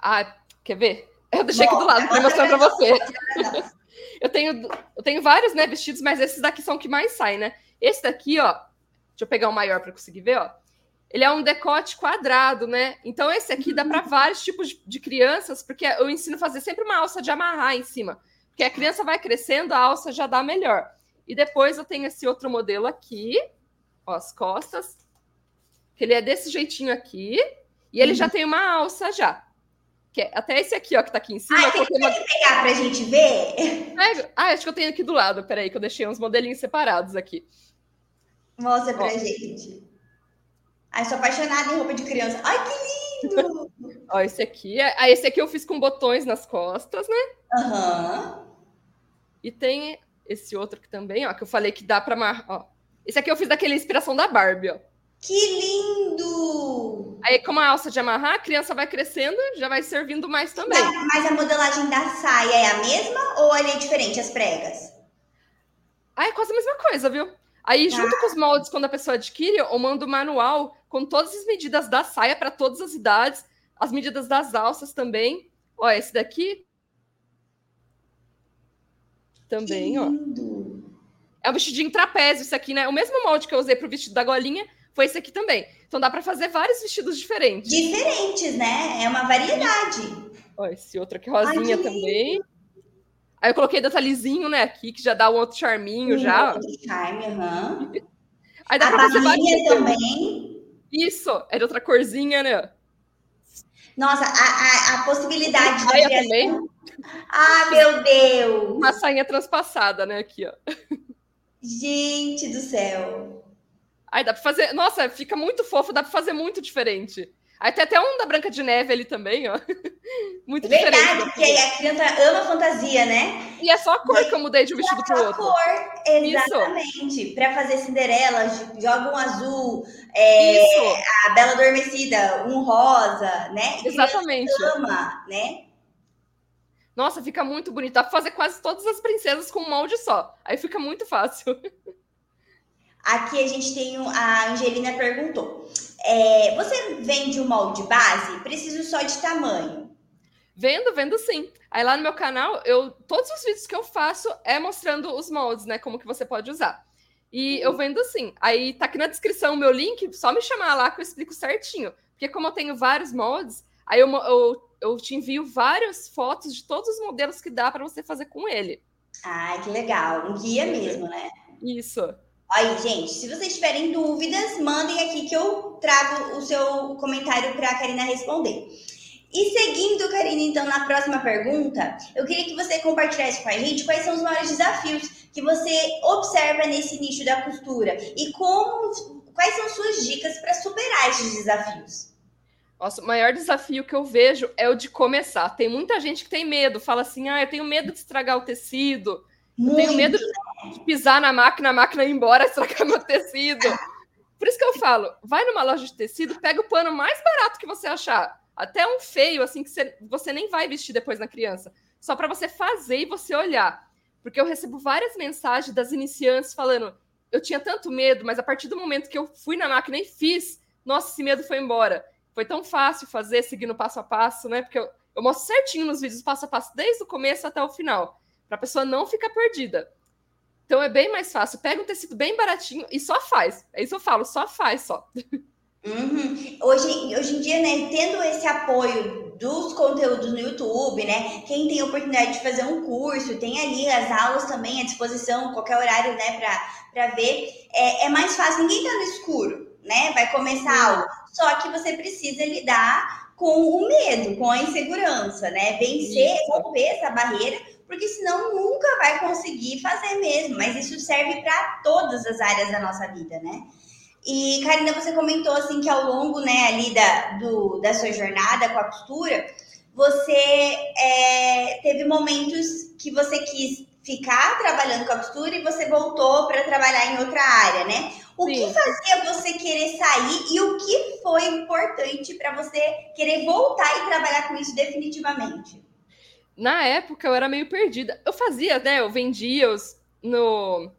Ah, quer ver? Eu deixei Bom, aqui do lado para mostrar para você. eu, tenho, eu tenho vários né, vestidos, mas esses daqui são os que mais saem, né? Esse daqui, ó. Deixa eu pegar o um maior para conseguir ver, ó ele é um decote quadrado, né? Então esse aqui dá para vários tipos de, de, crianças, porque eu ensino a fazer sempre uma alça de amarrar em cima, porque a criança vai crescendo, a alça já dá melhor. E depois eu tenho esse outro modelo aqui, ó, as costas, que ele é desse jeitinho aqui, e ele uhum. já tem uma alça já. Que é, até esse aqui, ó, que tá aqui em cima. Ah, tem, uma... que pegar pra gente ver? Ah, acho que eu tenho aqui do lado, peraí, que eu deixei uns modelinhos separados aqui. Mostra pra ó. gente. Ai, sou apaixonada em roupa de criança. Ai, que lindo! Ó, esse aqui, é... esse aqui eu fiz com botões nas costas, né? Aham. Uhum. E tem esse outro aqui também, ó, que eu falei que dá pra mar... ó. Esse aqui eu fiz daquela inspiração da Barbie, ó. Que lindo! Aí, como a alça de amarrar, a criança vai crescendo, já vai servindo mais também. Mas, a modelagem da saia é a mesma ou ele é diferente, as pregas? Ah, é quase a mesma coisa, viu? Aí, tá. junto com os moldes, quando a pessoa adquire, eu mando o manual com todas as medidas da saia para todas as idades, as medidas das alças também. Ó, esse daqui. Também, ó. É um vestidinho trapézio, isso aqui, né? O mesmo molde que eu usei para o vestido da golinha foi esse aqui também. Então dá para fazer vários vestidos diferentes. Diferentes, né? É uma variedade. Ó, esse outro aqui rosinha Ai, também. Aí eu coloquei detalhezinho, né, aqui, que já dá um outro charminho um já. Outro charme, aham. Uhum. Aí dá a pra fazer várias também. Isso, é de outra corzinha, né? Nossa, a, a, a possibilidade de saia também. Ah, meu Deus! Uma sainha transpassada, né? Aqui, ó. Gente do céu! Aí dá pra fazer. Nossa, fica muito fofo, dá pra fazer muito diferente. Aí tem até um da Branca de Neve ali também, ó. Muito Verdade, diferente. porque aí a criança ama fantasia, né? E é só a cor e que eu mudei de um vestido pro outro. Só a cor, exatamente. Para fazer Cinderela, joga um azul, é, a Bela Adormecida, um rosa, né? E exatamente. ama, né? Nossa, fica muito bonito. Dá pra fazer quase todas as princesas com um molde só. Aí fica muito fácil. Aqui a gente tem a Angelina perguntou: é, você vende o molde base? Preciso só de tamanho. Vendo, vendo sim. Aí lá no meu canal, eu todos os vídeos que eu faço é mostrando os moldes, né? Como que você pode usar. E eu vendo sim. Aí tá aqui na descrição o meu link, só me chamar lá que eu explico certinho. Porque como eu tenho vários moldes, aí eu, eu, eu te envio várias fotos de todos os modelos que dá para você fazer com ele. Ai, que legal. Um guia mesmo, né? Isso. Aí, gente, se vocês tiverem dúvidas, mandem aqui que eu trago o seu comentário para a Karina responder. E seguindo, Karina, então, na próxima pergunta, eu queria que você compartilhasse com a gente quais são os maiores desafios que você observa nesse nicho da costura e como, quais são suas dicas para superar esses desafios. Nossa, o maior desafio que eu vejo é o de começar. Tem muita gente que tem medo, fala assim: ah, eu tenho medo de estragar o tecido, Muito, tenho medo de pisar na máquina, a máquina ir embora, estragar meu tecido. Por isso que eu falo, vai numa loja de tecido, pega o pano mais barato que você achar. Até um feio, assim, que você, você nem vai vestir depois na criança. Só para você fazer e você olhar. Porque eu recebo várias mensagens das iniciantes falando: eu tinha tanto medo, mas a partir do momento que eu fui na máquina e fiz, nossa, esse medo foi embora. Foi tão fácil fazer, seguindo passo a passo, né? Porque eu, eu mostro certinho nos vídeos, passo a passo, desde o começo até o final, para a pessoa não ficar perdida. Então é bem mais fácil. Pega um tecido bem baratinho e só faz. É isso que eu falo, só faz só. Uhum. Hoje, hoje em dia, né, tendo esse apoio dos conteúdos no YouTube, né, quem tem a oportunidade de fazer um curso, tem ali as aulas também à disposição, qualquer horário, né, para ver, é, é mais fácil, ninguém tá no escuro, né, vai começar uhum. algo, só que você precisa lidar com o medo, com a insegurança, né, vencer, romper essa barreira, porque senão nunca vai conseguir fazer mesmo, mas isso serve para todas as áreas da nossa vida, né. E, Karina, você comentou assim que ao longo né, ali da, do, da sua jornada com a costura, você é, teve momentos que você quis ficar trabalhando com a costura e você voltou para trabalhar em outra área, né? O Sim. que fazia você querer sair e o que foi importante para você querer voltar e trabalhar com isso definitivamente? Na época eu era meio perdida. Eu fazia, né? Eu vendia os, no,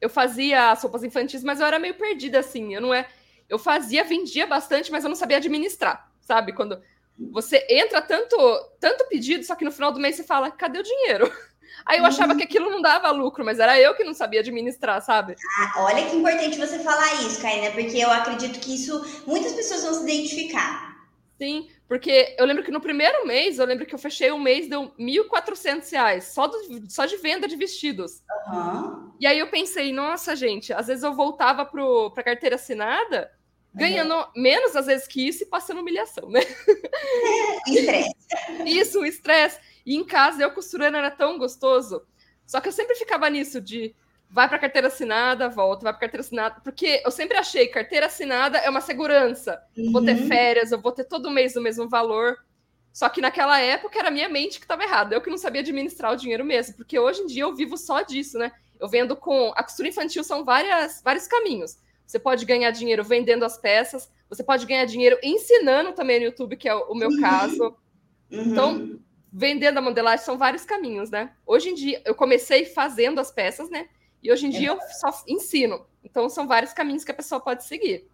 eu fazia as roupas infantis, mas eu era meio perdida, assim. Eu não é. Eu fazia, vendia bastante, mas eu não sabia administrar, sabe? Quando você entra tanto, tanto pedido, só que no final do mês você fala, cadê o dinheiro? Aí eu achava que aquilo não dava lucro, mas era eu que não sabia administrar, sabe? Ah, olha que importante você falar isso, Karina, porque eu acredito que isso muitas pessoas vão se identificar. Sim, porque eu lembro que no primeiro mês, eu lembro que eu fechei um mês, deu R$ 1.400 só, do, só de venda de vestidos. Uhum. E aí eu pensei, nossa, gente, às vezes eu voltava para a carteira assinada ganhando uhum. menos às vezes que isso e passando humilhação, né? Estresse. isso, o estresse. E em casa eu costurando era tão gostoso. Só que eu sempre ficava nisso de vai para carteira assinada, volta, vai para carteira assinada, porque eu sempre achei que carteira assinada é uma segurança. Uhum. Vou ter uhum. férias, eu vou ter todo mês o mesmo valor. Só que naquela época era a minha mente que estava errada, eu que não sabia administrar o dinheiro mesmo, porque hoje em dia eu vivo só disso, né? Eu vendo com a costura infantil são várias, vários caminhos. Você pode ganhar dinheiro vendendo as peças, você pode ganhar dinheiro ensinando também no YouTube, que é o meu uhum. caso. Uhum. Então, vendendo a modelagem são vários caminhos, né? Hoje em dia, eu comecei fazendo as peças, né? E hoje em dia eu só ensino. Então, são vários caminhos que a pessoa pode seguir.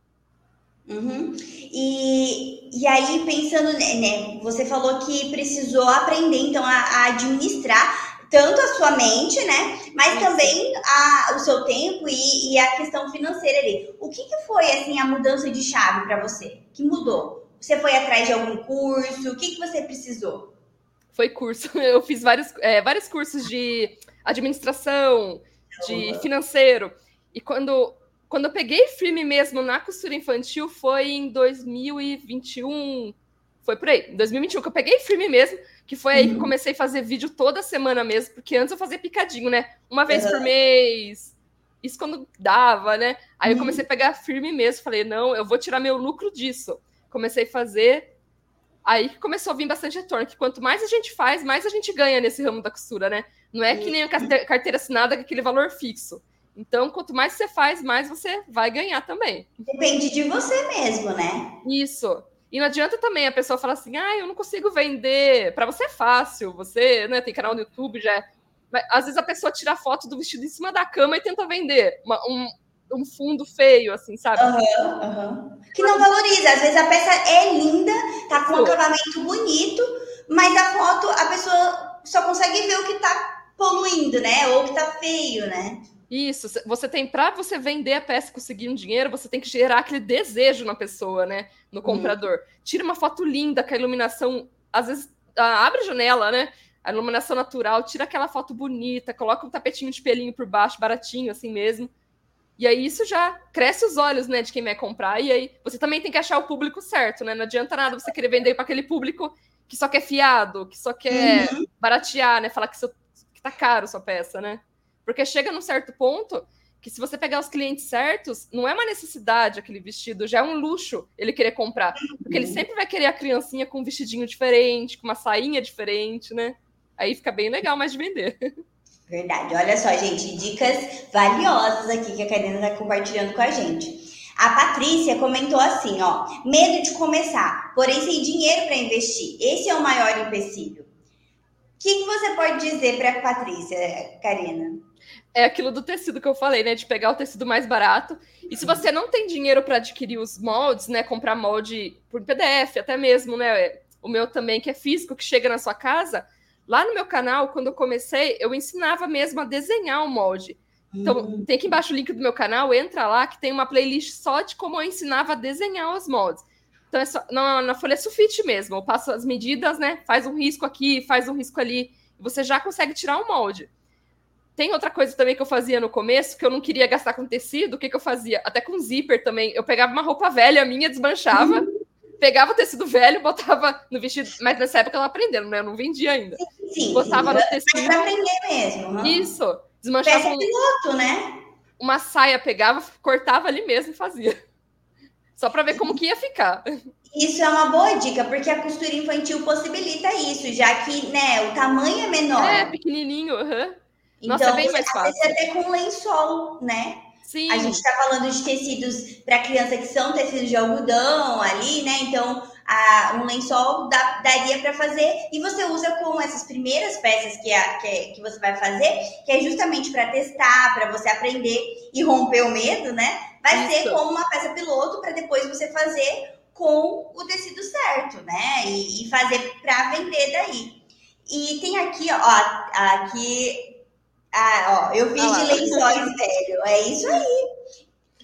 Uhum. E, e aí, pensando, né, né, você falou que precisou aprender, então, a, a administrar tanto a sua mente, né, mas Isso. também a, o seu tempo e, e, a questão financeira ali. O que, que foi, assim, a mudança de chave para você? que mudou? Você foi atrás de algum curso? O que, que você precisou? Foi curso. Eu fiz vários, é, vários cursos de administração, de financeiro. E quando, quando eu peguei firme mesmo na costura infantil foi em 2021. Foi por aí, em 2021, que eu peguei firme mesmo, que foi aí que uhum. comecei a fazer vídeo toda semana mesmo, porque antes eu fazia picadinho, né? Uma vez por mês. Isso quando dava, né? Aí eu uhum. comecei a pegar firme mesmo, falei, não, eu vou tirar meu lucro disso. Comecei a fazer aí que começou a vir bastante retorno, que quanto mais a gente faz, mais a gente ganha nesse ramo da costura, né? Não é que nem a carteira assinada com aquele valor fixo. Então, quanto mais você faz, mais você vai ganhar também. Depende de você mesmo, né? Isso. E não adianta também a pessoa falar assim, ah, eu não consigo vender. Para você é fácil, você né, tem canal no YouTube, já é... Mas, às vezes a pessoa tira a foto do vestido em cima da cama e tenta vender uma, um, um fundo feio, assim, sabe? Uhum, uhum. Que não valoriza. Às vezes a peça é linda, tá com um acabamento bonito, mas a foto, a pessoa só consegue ver o que tá poluindo, né? Ou que tá feio, né? Isso, você tem para você vender a peça e conseguir um dinheiro, você tem que gerar aquele desejo na pessoa, né? No uhum. comprador. Tira uma foto linda com a iluminação, às vezes abre a janela, né? A iluminação natural, tira aquela foto bonita, coloca um tapetinho de pelinho por baixo, baratinho assim mesmo. E aí isso já cresce os olhos, né, de quem vai comprar. E aí você também tem que achar o público certo, né? Não adianta nada você querer vender para aquele público que só quer fiado, que só quer uhum. baratear, né? Falar que seu tá caro sua peça, né? Porque chega num certo ponto que se você pegar os clientes certos, não é uma necessidade aquele vestido, já é um luxo ele querer comprar. Porque ele sempre vai querer a criancinha com um vestidinho diferente, com uma sainha diferente, né? Aí fica bem legal mais de vender. Verdade. Olha só, gente, dicas valiosas aqui que a Karina está compartilhando com a gente. A Patrícia comentou assim, ó, medo de começar, porém sem dinheiro para investir. Esse é o maior empecilho. O que, você pode dizer para a Patrícia, Karina? É aquilo do tecido que eu falei, né? De pegar o tecido mais barato. E se você não tem dinheiro para adquirir os moldes, né? Comprar molde por PDF, até mesmo, né? O meu também, que é físico, que chega na sua casa. Lá no meu canal, quando eu comecei, eu ensinava mesmo a desenhar o molde. Então, uhum. tem aqui embaixo o link do meu canal, entra lá, que tem uma playlist só de como eu ensinava a desenhar os moldes. Então, é só, na, na folha sulfite mesmo, eu passo as medidas, né? Faz um risco aqui, faz um risco ali, você já consegue tirar o molde. Tem outra coisa também que eu fazia no começo, que eu não queria gastar com tecido, o que, que eu fazia? Até com zíper também. Eu pegava uma roupa velha minha, desmanchava, uhum. pegava o tecido velho, botava no vestido. Mas nessa época eu aprendendo, né? Eu não vendia ainda. Sim, sim. Botava no tecido. Pra aprender mesmo. Uhum. Isso Desmanchava um, piloto, né? Uma saia, pegava, cortava ali mesmo e fazia. Só para ver como que ia ficar. Isso é uma boa dica, porque a costura infantil possibilita isso, já que né, o tamanho é menor. É, pequenininho. Uhum. Nossa, é então, é bem mais fácil. até com lençol, né? Sim. A gente está falando de tecidos para criança que são tecidos de algodão ali, né? Então, a, um lençol dá, daria para fazer e você usa com essas primeiras peças que, a, que, que você vai fazer, que é justamente para testar, para você aprender e romper o medo, né? Vai Isso. ser como uma peça piloto para depois você fazer com o tecido certo, né? E, e fazer para vender daí. E tem aqui, ó, aqui ah, ó, eu fiz ah, de lençóis velho. É isso aí.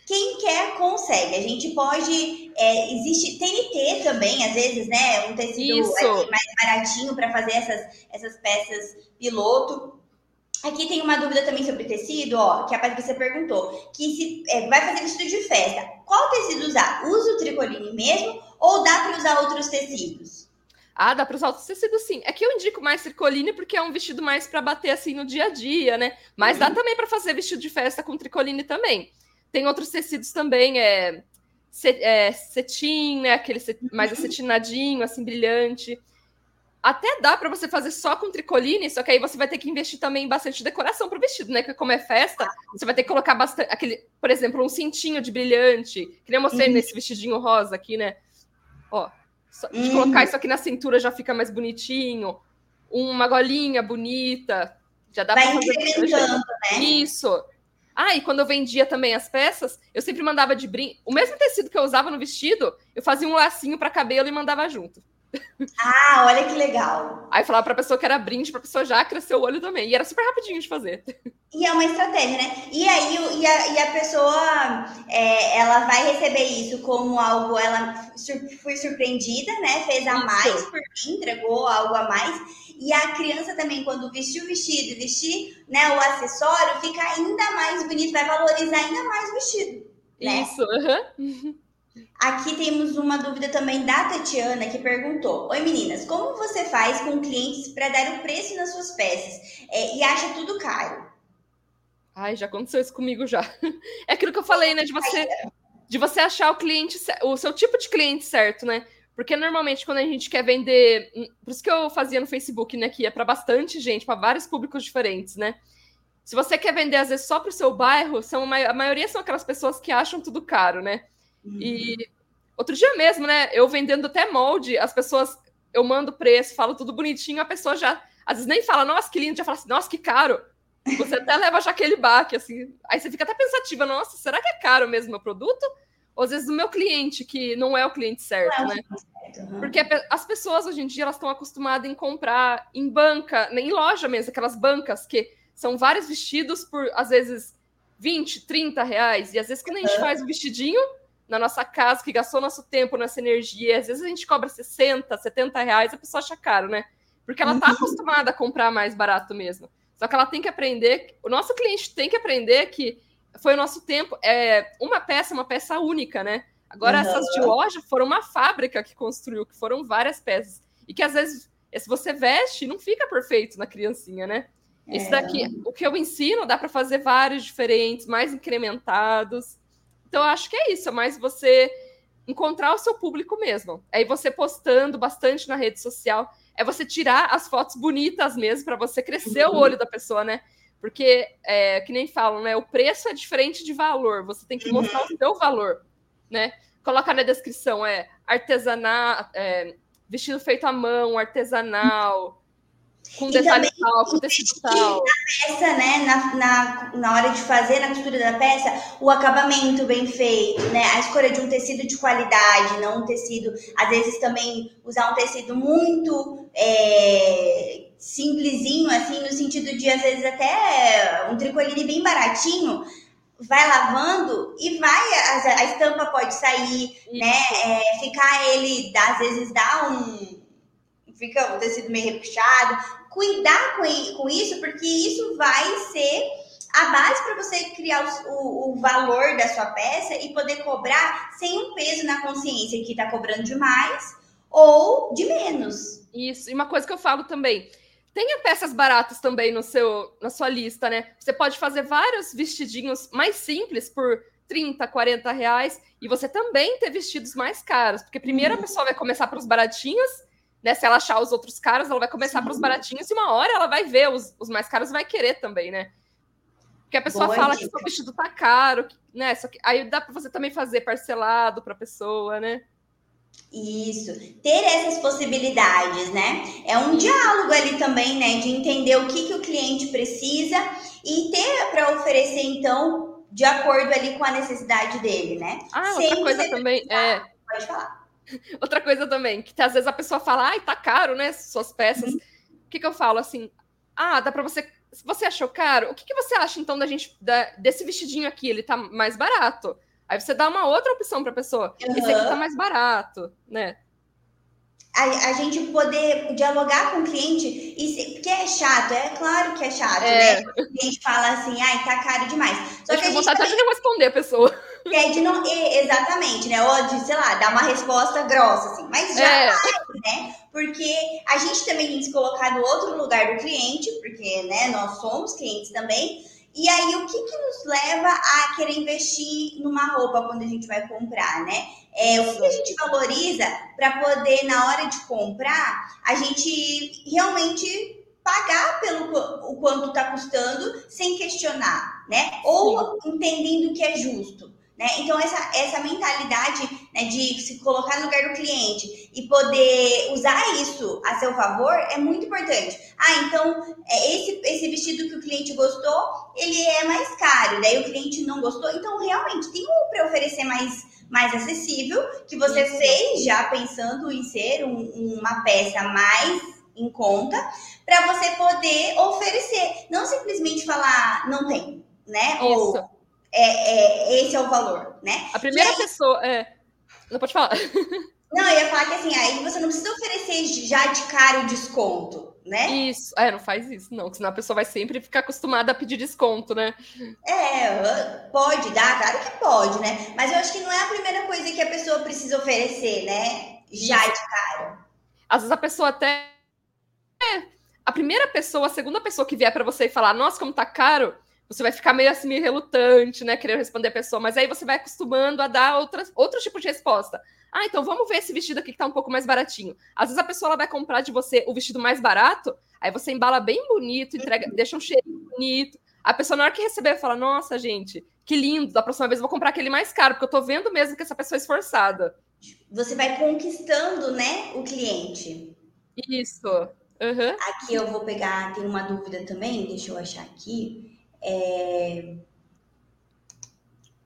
Quem quer consegue. A gente pode. É, existe TNT também, às vezes, né? Um tecido mais baratinho para fazer essas, essas peças piloto. Aqui tem uma dúvida também sobre tecido, ó, que a Patrícia perguntou. Que se é, vai fazer vestido de festa, qual tecido usar? Usa o tricoline mesmo ou dá para usar outros tecidos? Ah, dá para usar outros tecidos sim. É que eu indico mais tricoline porque é um vestido mais para bater assim no dia a dia, né? Mas uhum. dá também para fazer vestido de festa com tricoline também. Tem outros tecidos também, é, é cetim, né? Aquele cet, mais acetinadinho, assim, brilhante. Até dá para você fazer só com tricoline, só que aí você vai ter que investir também bastante decoração para o vestido, né? Que como é festa, você vai ter que colocar bastante, aquele, por exemplo, um cintinho de brilhante, que nem eu mostrei uhum. nesse vestidinho rosa aqui, né? Ó, de uhum. colocar isso aqui na cintura já fica mais bonitinho. Uma golinha bonita. Já dá para fazer. Né? Isso. Ah, e quando eu vendia também as peças, eu sempre mandava de brinde. O mesmo tecido que eu usava no vestido, eu fazia um lacinho para cabelo e mandava junto. Ah, olha que legal. Aí falava pra pessoa que era brinde, pra pessoa já crescer o olho também. E era super rapidinho de fazer. E é uma estratégia, né? E aí e a, e a pessoa é, ela vai receber isso como algo, ela sur, foi surpreendida, né? Fez a mais por mim, entregou algo a mais. E a criança também, quando vestir o vestido, vestir né, o acessório, fica ainda mais bonito, vai valorizar ainda mais o vestido. Né? Isso, uhum. Aqui temos uma dúvida também da Tatiana que perguntou: Oi meninas, como você faz com clientes para dar o preço nas suas peças é, e acha tudo caro? Ai, já aconteceu isso comigo já. É aquilo que eu falei, né? De você, de você achar o cliente, o seu tipo de cliente certo, né? Porque normalmente quando a gente quer vender, hum, por isso que eu fazia no Facebook, né? Que ia para bastante gente, para vários públicos diferentes, né? Se você quer vender às vezes só para o seu bairro, são a maioria são aquelas pessoas que acham tudo caro, né? E outro dia mesmo, né? Eu vendendo até molde, as pessoas, eu mando preço, falo tudo bonitinho, a pessoa já, às vezes nem fala, nossa, que lindo, já fala assim, nossa, que caro. Você até leva já aquele baque, assim. Aí você fica até pensativa, nossa, será que é caro mesmo o meu produto? Ou às vezes o meu cliente, que não é o cliente certo, né? Porque as pessoas hoje em dia elas estão acostumadas em comprar em banca, em loja mesmo, aquelas bancas que são vários vestidos por, às vezes, 20, 30 reais. E às vezes, quando a gente faz o vestidinho, na nossa casa, que gastou nosso tempo nessa energia. Às vezes a gente cobra 60, 70 reais, a pessoa acha caro, né? Porque ela está uhum. acostumada a comprar mais barato mesmo. Só que ela tem que aprender, o nosso cliente tem que aprender que foi o nosso tempo, é uma peça, uma peça única, né? Agora, uhum. essas de loja foram uma fábrica que construiu, que foram várias peças. E que às vezes, se você veste, não fica perfeito na criancinha, né? É. Esse daqui, o que eu ensino, dá para fazer vários diferentes, mais incrementados. Então, eu acho que é isso, é mais você encontrar o seu público mesmo. Aí você postando bastante na rede social, é você tirar as fotos bonitas mesmo para você crescer uhum. o olho da pessoa, né? Porque, é, que nem falam, né? O preço é diferente de valor. Você tem que mostrar o seu valor, né? Coloca na descrição, é artesanal, é, vestido feito à mão, artesanal, com detalhe tal, com tecido tal. Na peça, né? Na, na, na hora de fazer, na costura da peça, o acabamento bem feito, né? A escolha de um tecido de qualidade, não um tecido. Às vezes também usar um tecido muito é, simplesinho, assim, no sentido de, às vezes, até um tricoline bem baratinho, vai lavando e vai, a, a estampa pode sair, Isso. né? É, ficar ele, às vezes, dá um. Fica o tecido meio repuxado. Cuidar com, com isso, porque isso vai ser a base para você criar o, o, valor da sua peça e poder cobrar sem um peso na consciência que está cobrando demais ou de menos. Isso, e uma coisa que eu falo também, Tenha peças baratas também no seu, na sua lista, né? Você pode fazer vários vestidinhos mais simples por 30, 40 reais e você também ter vestidos mais caros, porque primeiro uhum. a pessoa vai começar para os baratinhos, né? Se ela achar os outros caros, ela vai começar para os baratinhos e uma hora ela vai ver os, os mais caros e vai querer também, né? Porque a pessoa Boa fala dica. que seu vestido tá caro, né? Só que aí dá para você também fazer parcelado para a pessoa, né? Isso, ter essas possibilidades, né? É um diálogo ali também, né? De entender o que, que o cliente precisa e ter para oferecer, então, de acordo ali com a necessidade dele, né? Ah, Sem outra coisa também é. Pode falar. Outra coisa também, que às vezes a pessoa fala, ai, tá caro, né? Suas peças. Uhum. O que, que eu falo assim? Ah, dá para você. Se você achou caro, o que, que você acha então da gente da, desse vestidinho aqui? Ele tá mais barato. Aí você dá uma outra opção para a pessoa. Uhum. Esse aqui tá mais barato, né? A, a, gente poder dialogar com o cliente, e porque é chato, é claro que é chato, é. né? A gente fala assim, ai, tá caro demais. Só que a gente vontade também... de responder a pessoa. É, de não, exatamente, né? Ou de, sei lá, dar uma resposta grossa, assim. Mas já é. né? Porque a gente também tem que se colocar no outro lugar do cliente, porque, né, nós somos clientes também. E aí, o que, que nos leva a querer investir numa roupa quando a gente vai comprar, né? É, o que a gente valoriza para poder, na hora de comprar, a gente realmente pagar pelo o quanto está custando sem questionar, né? Ou Sim. entendendo que é justo. Né? Então, essa, essa mentalidade né, de se colocar no lugar do cliente e poder usar isso a seu favor é muito importante. Ah, então, é, esse, esse vestido que o cliente gostou, ele é mais caro, daí o cliente não gostou. Então, realmente, tem um para oferecer mais, mais acessível, que você isso. fez já pensando em ser um, uma peça mais em conta, para você poder oferecer. Não simplesmente falar, não tem, né? Isso. Ou, é, é, esse é o valor, né? A primeira aí, pessoa. É... Não pode falar. Não, eu ia falar que assim, aí você não precisa oferecer já de cara o desconto, né? Isso, é, não faz isso, não, senão a pessoa vai sempre ficar acostumada a pedir desconto, né? É, pode dar, claro que pode, né? Mas eu acho que não é a primeira coisa que a pessoa precisa oferecer, né? Já de cara. Às vezes a pessoa até. É, a primeira pessoa, a segunda pessoa que vier para você e falar, nossa, como tá caro, você vai ficar meio assim, meio relutante, né? Querer responder a pessoa, mas aí você vai acostumando a dar outras, outro tipo de resposta. Ah, então vamos ver esse vestido aqui que tá um pouco mais baratinho. Às vezes a pessoa ela vai comprar de você o vestido mais barato, aí você embala bem bonito, entrega, deixa um cheirinho bonito. A pessoa, na hora que receber, fala: Nossa, gente, que lindo, da próxima vez eu vou comprar aquele mais caro, porque eu tô vendo mesmo que essa pessoa é esforçada. Você vai conquistando, né, o cliente. Isso. Uhum. Aqui eu vou pegar, tem uma dúvida também, deixa eu achar aqui. É...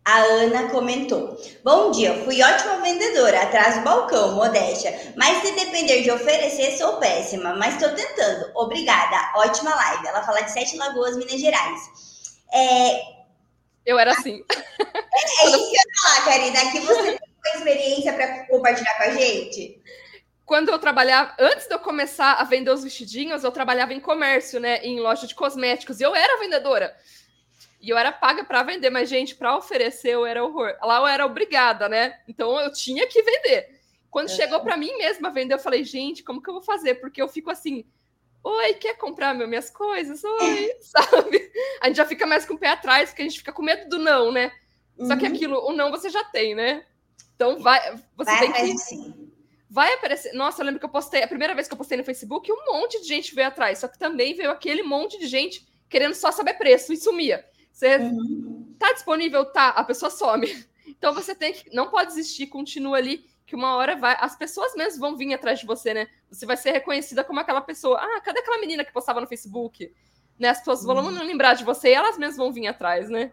A Ana comentou: Bom dia, fui ótima vendedora, atrás do balcão, modéstia. Mas se depender de oferecer, sou péssima. Mas estou tentando. Obrigada, ótima live. Ela fala de Sete Lagoas, Minas Gerais. É... Eu era assim. É, é isso que eu ia falar, Karina. Aqui você tem uma experiência para compartilhar com a gente? Quando eu trabalhava, antes de eu começar a vender os vestidinhos, eu trabalhava em comércio, né, em loja de cosméticos, e eu era vendedora. E eu era paga para vender, mas gente, para oferecer eu era horror. Lá eu era obrigada, né? Então eu tinha que vender. Quando é. chegou para mim mesma vender, eu falei, gente, como que eu vou fazer? Porque eu fico assim, oi, quer comprar meu, minhas coisas? Oi, sabe? A gente já fica mais com o pé atrás, porque a gente fica com medo do não, né? Uhum. Só que uhum. aquilo, o não você já tem, né? Então vai, você vai tem que vai aparecer. Nossa, eu lembro que eu postei, a primeira vez que eu postei no Facebook, um monte de gente veio atrás, só que também veio aquele monte de gente querendo só saber preço e sumia. Você uhum. tá disponível? Tá, a pessoa some. Então você tem que. Não pode desistir, continua ali, que uma hora vai. As pessoas mesmo vão vir atrás de você, né? Você vai ser reconhecida como aquela pessoa. Ah, cadê aquela menina que postava no Facebook? Né? As pessoas vão uhum. lembrar de você e elas mesmas vão vir atrás, né?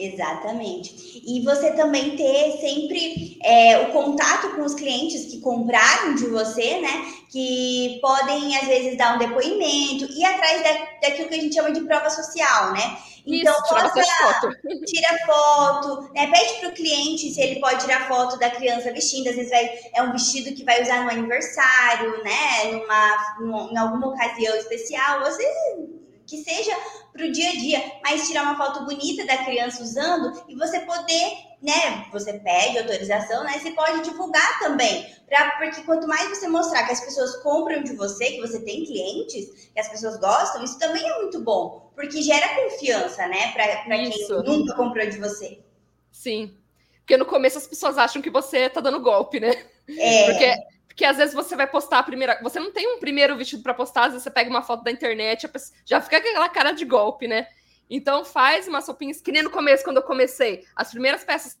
Exatamente. E você também ter sempre é, o contato com os clientes que compraram de você, né? Que podem, às vezes, dar um depoimento, e atrás da, daquilo que a gente chama de prova social, né? Então, Isso, mostra, foto. tira foto, né? Pede para o cliente se ele pode tirar foto da criança vestindo. Às vezes vai, é um vestido que vai usar no aniversário, né? Numa, numa, em alguma ocasião especial. Às vezes que seja para o dia a dia, mas tirar uma foto bonita da criança usando e você poder, né? Você pede autorização, né? Você pode divulgar também, pra, porque quanto mais você mostrar que as pessoas compram de você, que você tem clientes, que as pessoas gostam, isso também é muito bom, porque gera confiança, né? Para quem nunca comprou de você. Sim. Porque no começo as pessoas acham que você tá dando golpe, né? É. Porque porque às vezes você vai postar a primeira. Você não tem um primeiro vestido para postar, às vezes você pega uma foto da internet, pessoa... já fica aquela cara de golpe, né? Então faz umas roupinhas, que nem no começo, quando eu comecei. As primeiras peças que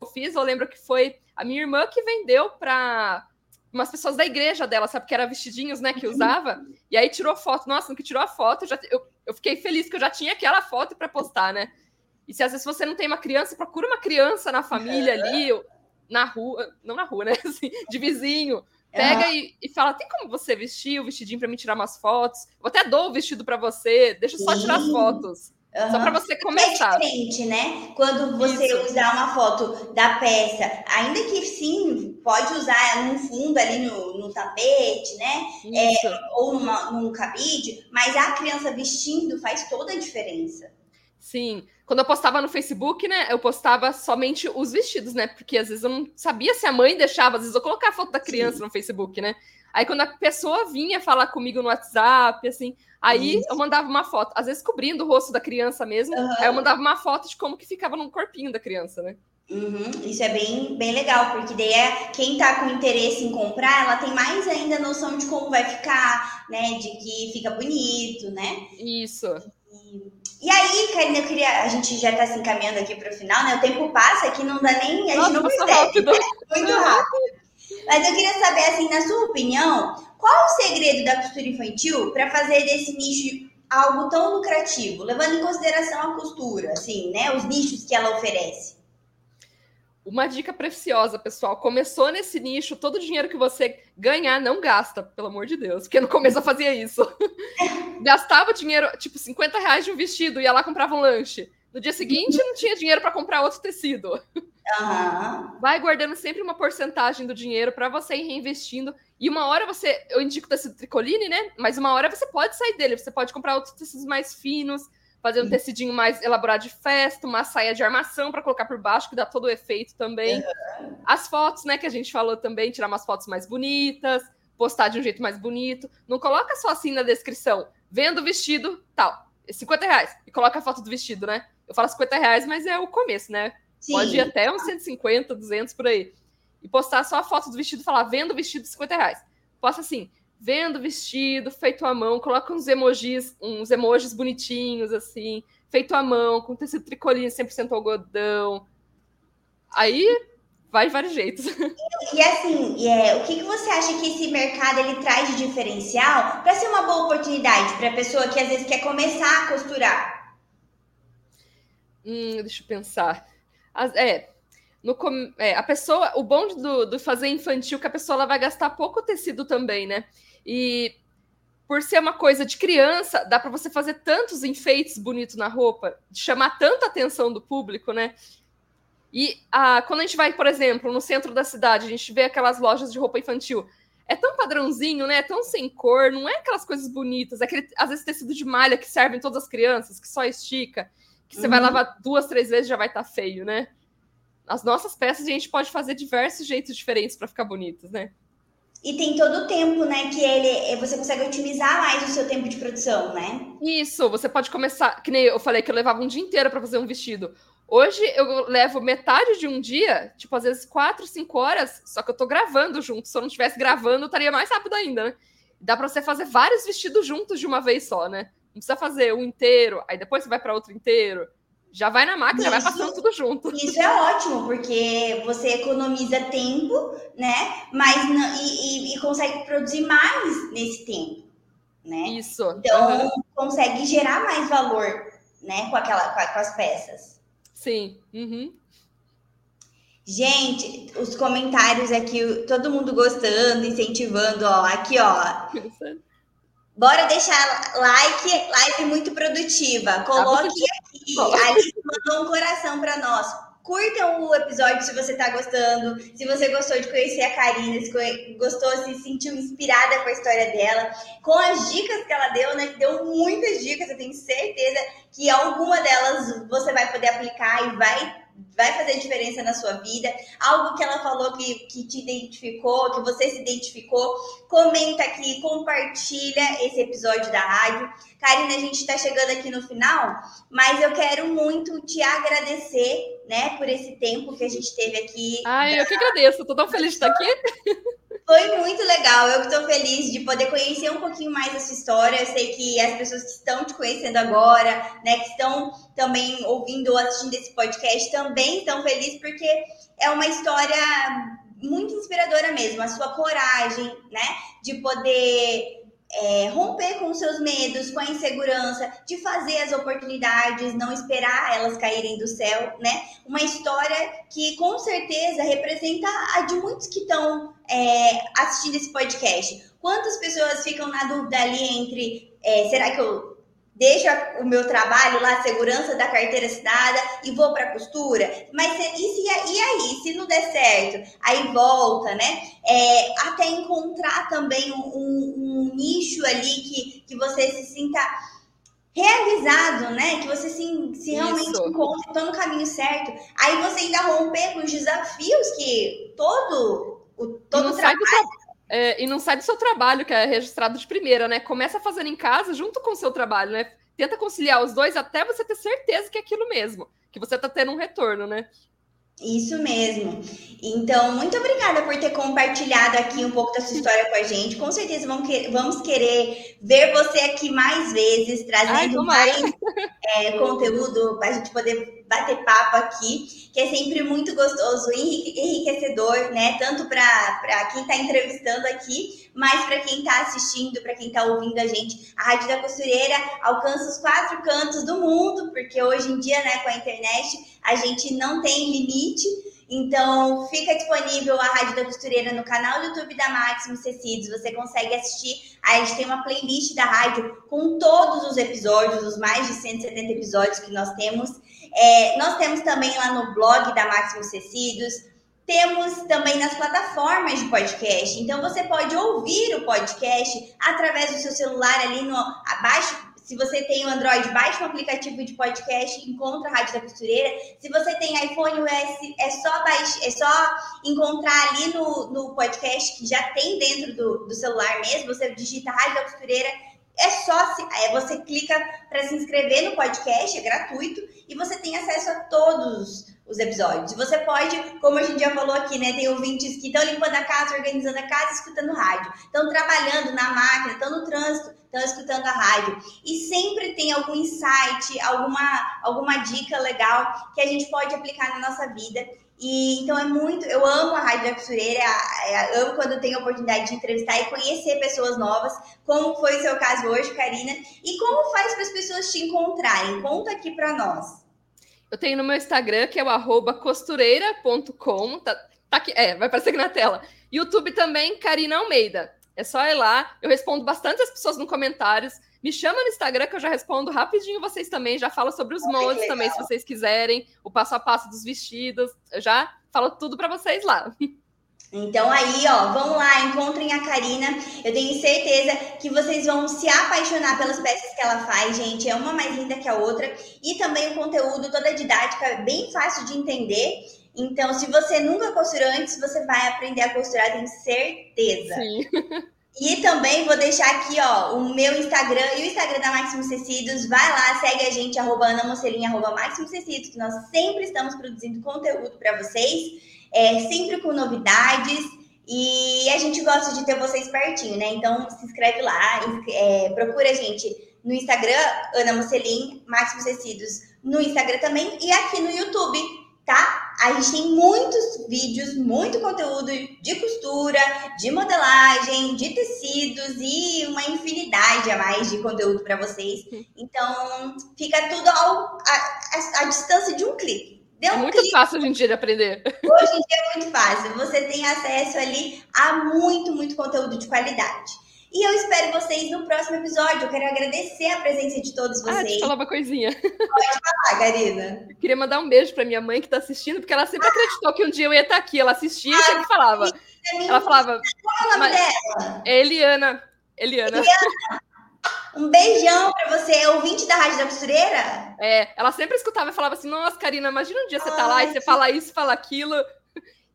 eu fiz, eu lembro que foi a minha irmã que vendeu para umas pessoas da igreja dela, sabe? Que era vestidinhos, né? Que usava. E aí tirou foto. Nossa, no que tirou a foto, eu, já, eu, eu fiquei feliz que eu já tinha aquela foto para postar, né? E se às vezes você não tem uma criança, procura uma criança na família ali na rua, não na rua, né? Assim, de vizinho. Pega uhum. e, e, fala: tem como você vestir o vestidinho para me tirar umas fotos? Eu até dou o vestido para você, deixa eu só tirar as fotos. Uhum. Só para você começar. É diferente, né? Quando você Isso. usar uma foto da peça, ainda que sim, pode usar num fundo ali no, no tapete, né? É, ou numa, num cabide, mas a criança vestindo faz toda a diferença. Sim. Quando eu postava no Facebook, né, eu postava somente os vestidos, né? Porque às vezes eu não sabia se a mãe deixava, às vezes eu colocava a foto da criança Sim. no Facebook, né? Aí quando a pessoa vinha falar comigo no WhatsApp, assim, aí Isso. eu mandava uma foto, às vezes cobrindo o rosto da criança mesmo, uhum. aí eu mandava uma foto de como que ficava no corpinho da criança, né? Uhum, isso é bem, bem legal, porque daí é, quem tá com interesse em comprar, ela tem mais ainda noção de como vai ficar, né? De que fica bonito, né? Isso. E, aí, Karina, eu queria. A gente já está se encaminhando aqui para o final, né? O tempo passa que não dá nem. A gente não percebe. Rápido. Muito rápido. Mas eu queria saber, assim, na sua opinião, qual o segredo da costura infantil para fazer desse nicho algo tão lucrativo, levando em consideração a costura, assim, né? Os nichos que ela oferece. Uma dica preciosa, pessoal. Começou nesse nicho, todo o dinheiro que você ganhar, não gasta, pelo amor de Deus. Porque no começo eu fazia isso. Gastava dinheiro, tipo, 50 reais de um vestido, ia lá comprava um lanche. No dia seguinte, não tinha dinheiro para comprar outro tecido. Uhum. Vai guardando sempre uma porcentagem do dinheiro para você ir reinvestindo. E uma hora você. Eu indico tecido tricoline, né? Mas uma hora você pode sair dele. Você pode comprar outros tecidos mais finos fazer um tecidinho mais elaborado de festa, uma saia de armação para colocar por baixo, que dá todo o efeito também. Uhum. As fotos, né, que a gente falou também, tirar umas fotos mais bonitas, postar de um jeito mais bonito. Não coloca só assim na descrição, vendo o vestido, tal, 50 reais, e coloca a foto do vestido, né? Eu falo 50 reais, mas é o começo, né? Sim. Pode ir até uns 150, 200 por aí. E postar só a foto do vestido, falar vendo o vestido 50 reais. Posta assim, vendo vestido feito à mão, coloca uns emojis, uns emojis bonitinhos, assim, feito à mão, com tecido tricoline 100% algodão. Aí vai de vários jeitos. E, e assim, é, o que, que você acha que esse mercado ele traz de diferencial para ser uma boa oportunidade para a pessoa que às vezes quer começar a costurar? Hum, deixa eu pensar. As, é, no, é, a pessoa, o bom do, do fazer infantil é que a pessoa ela vai gastar pouco tecido também, né? E por ser uma coisa de criança, dá para você fazer tantos enfeites bonitos na roupa, chamar tanta atenção do público, né? E a, quando a gente vai, por exemplo, no centro da cidade, a gente vê aquelas lojas de roupa infantil. É tão padrãozinho, né? É tão sem cor, não é aquelas coisas bonitas. É aquele, às vezes, tecido de malha que serve em todas as crianças, que só estica, que você uhum. vai lavar duas, três vezes já vai estar tá feio, né? As nossas peças a gente pode fazer diversos jeitos diferentes para ficar bonitas, né? E tem todo o tempo, né? Que ele eh, você consegue otimizar mais o seu tempo de produção, né? Isso, você pode começar, que nem eu falei que eu levava um dia inteiro para fazer um vestido. Hoje eu levo metade de um dia, tipo, às vezes quatro, cinco horas, só que eu tô gravando junto. Se eu não estivesse gravando, eu estaria mais rápido ainda, né? Dá para você fazer vários vestidos juntos de uma vez só, né? precisa fazer um inteiro, aí depois você vai para outro inteiro. Já vai na máquina, isso, vai passando tudo junto. Isso é ótimo, porque você economiza tempo, né? Mas não, e, e, e consegue produzir mais nesse tempo, né? Isso. Então uhum. consegue gerar mais valor, né? Com aquela, com, com as peças. Sim. Uhum. Gente, os comentários aqui, todo mundo gostando, incentivando, ó. Aqui, ó. Bora deixar like, live muito produtiva. Tá Coloque Alice mandou um coração para nós. Curtam o episódio se você tá gostando. Se você gostou de conhecer a Karina, se gostou, se sentiu inspirada com a história dela, com as dicas que ela deu, né? Que deu muitas dicas, eu tenho certeza que alguma delas você vai poder aplicar e vai vai fazer diferença na sua vida, algo que ela falou que, que te identificou, que você se identificou, comenta aqui, compartilha esse episódio da rádio. Karina, a gente está chegando aqui no final, mas eu quero muito te agradecer, né, por esse tempo que a gente teve aqui. Ai, eu que agradeço, tô tão feliz de estar aqui. Foi muito legal. Eu estou feliz de poder conhecer um pouquinho mais a sua história. Eu sei que as pessoas que estão te conhecendo agora, né, que estão também ouvindo ou assistindo esse podcast, também estão felizes porque é uma história muito inspiradora mesmo. A sua coragem, né, de poder é, romper com seus medos, com a insegurança, de fazer as oportunidades, não esperar elas caírem do céu, né? Uma história que com certeza representa a de muitos que estão é, assistindo esse podcast. Quantas pessoas ficam na dúvida ali entre é, será que eu deixa o meu trabalho lá, segurança da carteira assinada e vou para costura. Mas e, se, e aí, se não der certo? Aí volta, né? É, até encontrar também um, um, nicho ali que, que você se sinta realizado, né? Que você se, se realmente Isso. encontre, estou no caminho certo. Aí você ainda romper com os desafios que todo o todo trabalho é, e não sai do seu trabalho, que é registrado de primeira, né? Começa fazendo em casa junto com o seu trabalho, né? Tenta conciliar os dois até você ter certeza que é aquilo mesmo, que você tá tendo um retorno, né? Isso mesmo. Então, muito obrigada por ter compartilhado aqui um pouco da sua história com a gente. Com certeza vamos, que, vamos querer ver você aqui mais vezes, trazendo Ai, mais é, conteúdo para a gente poder bater papo aqui, que é sempre muito gostoso e enriquecedor, né? Tanto para quem está entrevistando aqui, mas para quem está assistindo, para quem está ouvindo a gente. A Rádio da Costureira alcança os quatro cantos do mundo, porque hoje em dia, né, com a internet, a gente não tem limite. Então, fica disponível a Rádio da Costureira no canal do YouTube da Maximus Tecidos. Você consegue assistir. A gente tem uma playlist da rádio com todos os episódios, os mais de 170 episódios que nós temos. É, nós temos também lá no blog da Maximus Tecidos. Temos também nas plataformas de podcast. Então, você pode ouvir o podcast através do seu celular ali no abaixo se você tem o Android, baixe um aplicativo de podcast, encontra a Rádio da Costureira. Se você tem iPhone US, é só, baixe, é só encontrar ali no, no podcast que já tem dentro do, do celular mesmo. Você digita Rádio da Costureira, é só se, é, você clica para se inscrever no podcast, é gratuito, e você tem acesso a todos os episódios. Você pode, como a gente já falou aqui, né? Tem ouvintes que estão limpando a casa, organizando a casa, escutando rádio. Estão trabalhando na máquina, estão no trânsito, estão escutando a rádio. E sempre tem algum insight, alguma, alguma dica legal que a gente pode aplicar na nossa vida. E então é muito, eu amo a Rádio da Costureira, é, amo quando tenho a oportunidade de entrevistar e conhecer pessoas novas, como foi o seu caso hoje, Karina, e como faz para as pessoas te encontrarem? Conta aqui para nós. Eu tenho no meu Instagram, que é o costureira.com, tá, tá aqui, é, vai aparecer aqui na tela. YouTube também, Karina Almeida. É só ir lá. Eu respondo bastante as pessoas nos comentários. Me chama no Instagram que eu já respondo rapidinho vocês também. Já falo sobre os oh, também, se vocês quiserem. O passo a passo dos vestidos. Eu já falo tudo para vocês lá. Então aí, ó, vão lá, encontrem a Karina. Eu tenho certeza que vocês vão se apaixonar pelas peças que ela faz, gente. É uma mais linda que a outra. E também o conteúdo, toda a didática, bem fácil de entender. Então, se você nunca costurou antes, você vai aprender a costurar, tenho certeza. Sim. E também vou deixar aqui, ó, o meu Instagram e o Instagram da Maximus Tecidos. Vai lá, segue a gente, arroba Ana Mocelinha, arroba Tecidos, que nós sempre estamos produzindo conteúdo para vocês, é, sempre com novidades. E a gente gosta de ter vocês pertinho, né? Então se inscreve lá, é, procura a gente no Instagram, Ana Mocelin, Máximos Tecidos no Instagram também e aqui no YouTube, tá? A gente tem muitos vídeos, muito conteúdo de costura, de modelagem, de tecidos e uma infinidade a mais de conteúdo para vocês. Então, fica tudo ao, a, a, a distância de um clique. Deu é um muito clique. fácil hoje em dia de aprender. Hoje em dia é muito fácil. Você tem acesso ali a muito, muito conteúdo de qualidade. E eu espero vocês no próximo episódio. Eu quero agradecer a presença de todos vocês. Ah, deixa eu falar uma coisinha. Pode falar, Garina. Eu queria mandar um beijo para minha mãe que está assistindo, porque ela sempre ah. acreditou que um dia eu ia estar aqui. Ela assistia ah, e sempre falava. Ela falava. Qual é o nome dela? É Eliana. Eliana. Eliana. Um beijão para você, ouvinte da Rádio da Costureira. É, ela sempre escutava e falava assim: Nossa, Karina, imagina um dia você tá lá e você fala isso, fala aquilo.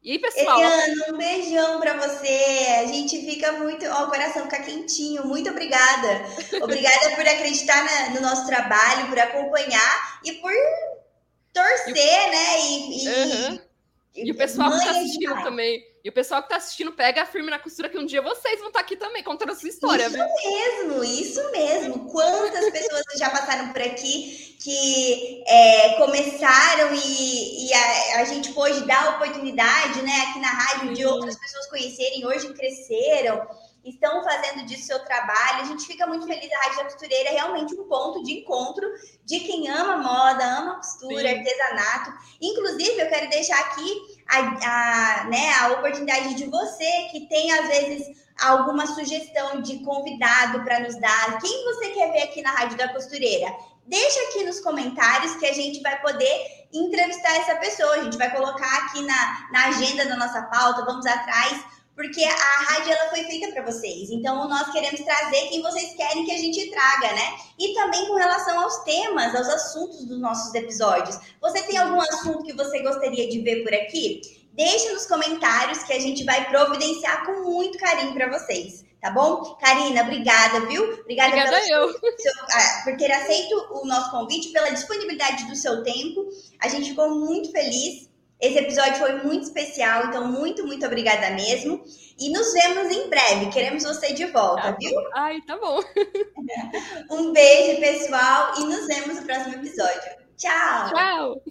E aí, pessoal? Eliana, um beijão para você. A gente fica muito. Ó, o coração fica quentinho. Muito obrigada. Obrigada por acreditar na, no nosso trabalho, por acompanhar e por torcer, e... né? E, e, uhum. e, o pessoal que tá assistindo também. E o pessoal que está assistindo pega firme na costura que um dia vocês vão estar tá aqui também contando a sua história. Isso viu? mesmo, isso mesmo. Quantas pessoas já passaram por aqui que é, começaram e, e a, a, gente pôde dar oportunidade, né, aqui na rádio, de outras pessoas conhecerem, hoje cresceram estão fazendo disso seu trabalho. A gente fica muito feliz. A Rádio da Costureira é realmente um ponto de encontro de quem ama moda, ama costura, Sim. artesanato. Inclusive, eu quero deixar aqui a, a, né, a oportunidade de você que tem, às vezes, alguma sugestão de convidado para nos dar. Quem você quer ver aqui na Rádio da Costureira? Deixa aqui nos comentários que a gente vai poder entrevistar essa pessoa. A gente vai colocar aqui na, na agenda da nossa pauta, vamos atrás porque a rádio ela foi feita para vocês. Então nós queremos trazer quem vocês querem que a gente traga, né? E também com relação aos temas, aos assuntos dos nossos episódios. Você tem algum assunto que você gostaria de ver por aqui? Deixe nos comentários que a gente vai providenciar com muito carinho para vocês, tá bom? Karina, obrigada, viu? Obrigada, obrigada eu. Seu, ah, por ter aceito o nosso convite, pela disponibilidade do seu tempo. A gente ficou muito feliz esse episódio foi muito especial, então muito, muito obrigada mesmo. E nos vemos em breve. Queremos você de volta, tá viu? Ai, tá bom. um beijo, pessoal, e nos vemos no próximo episódio. Tchau! Tchau!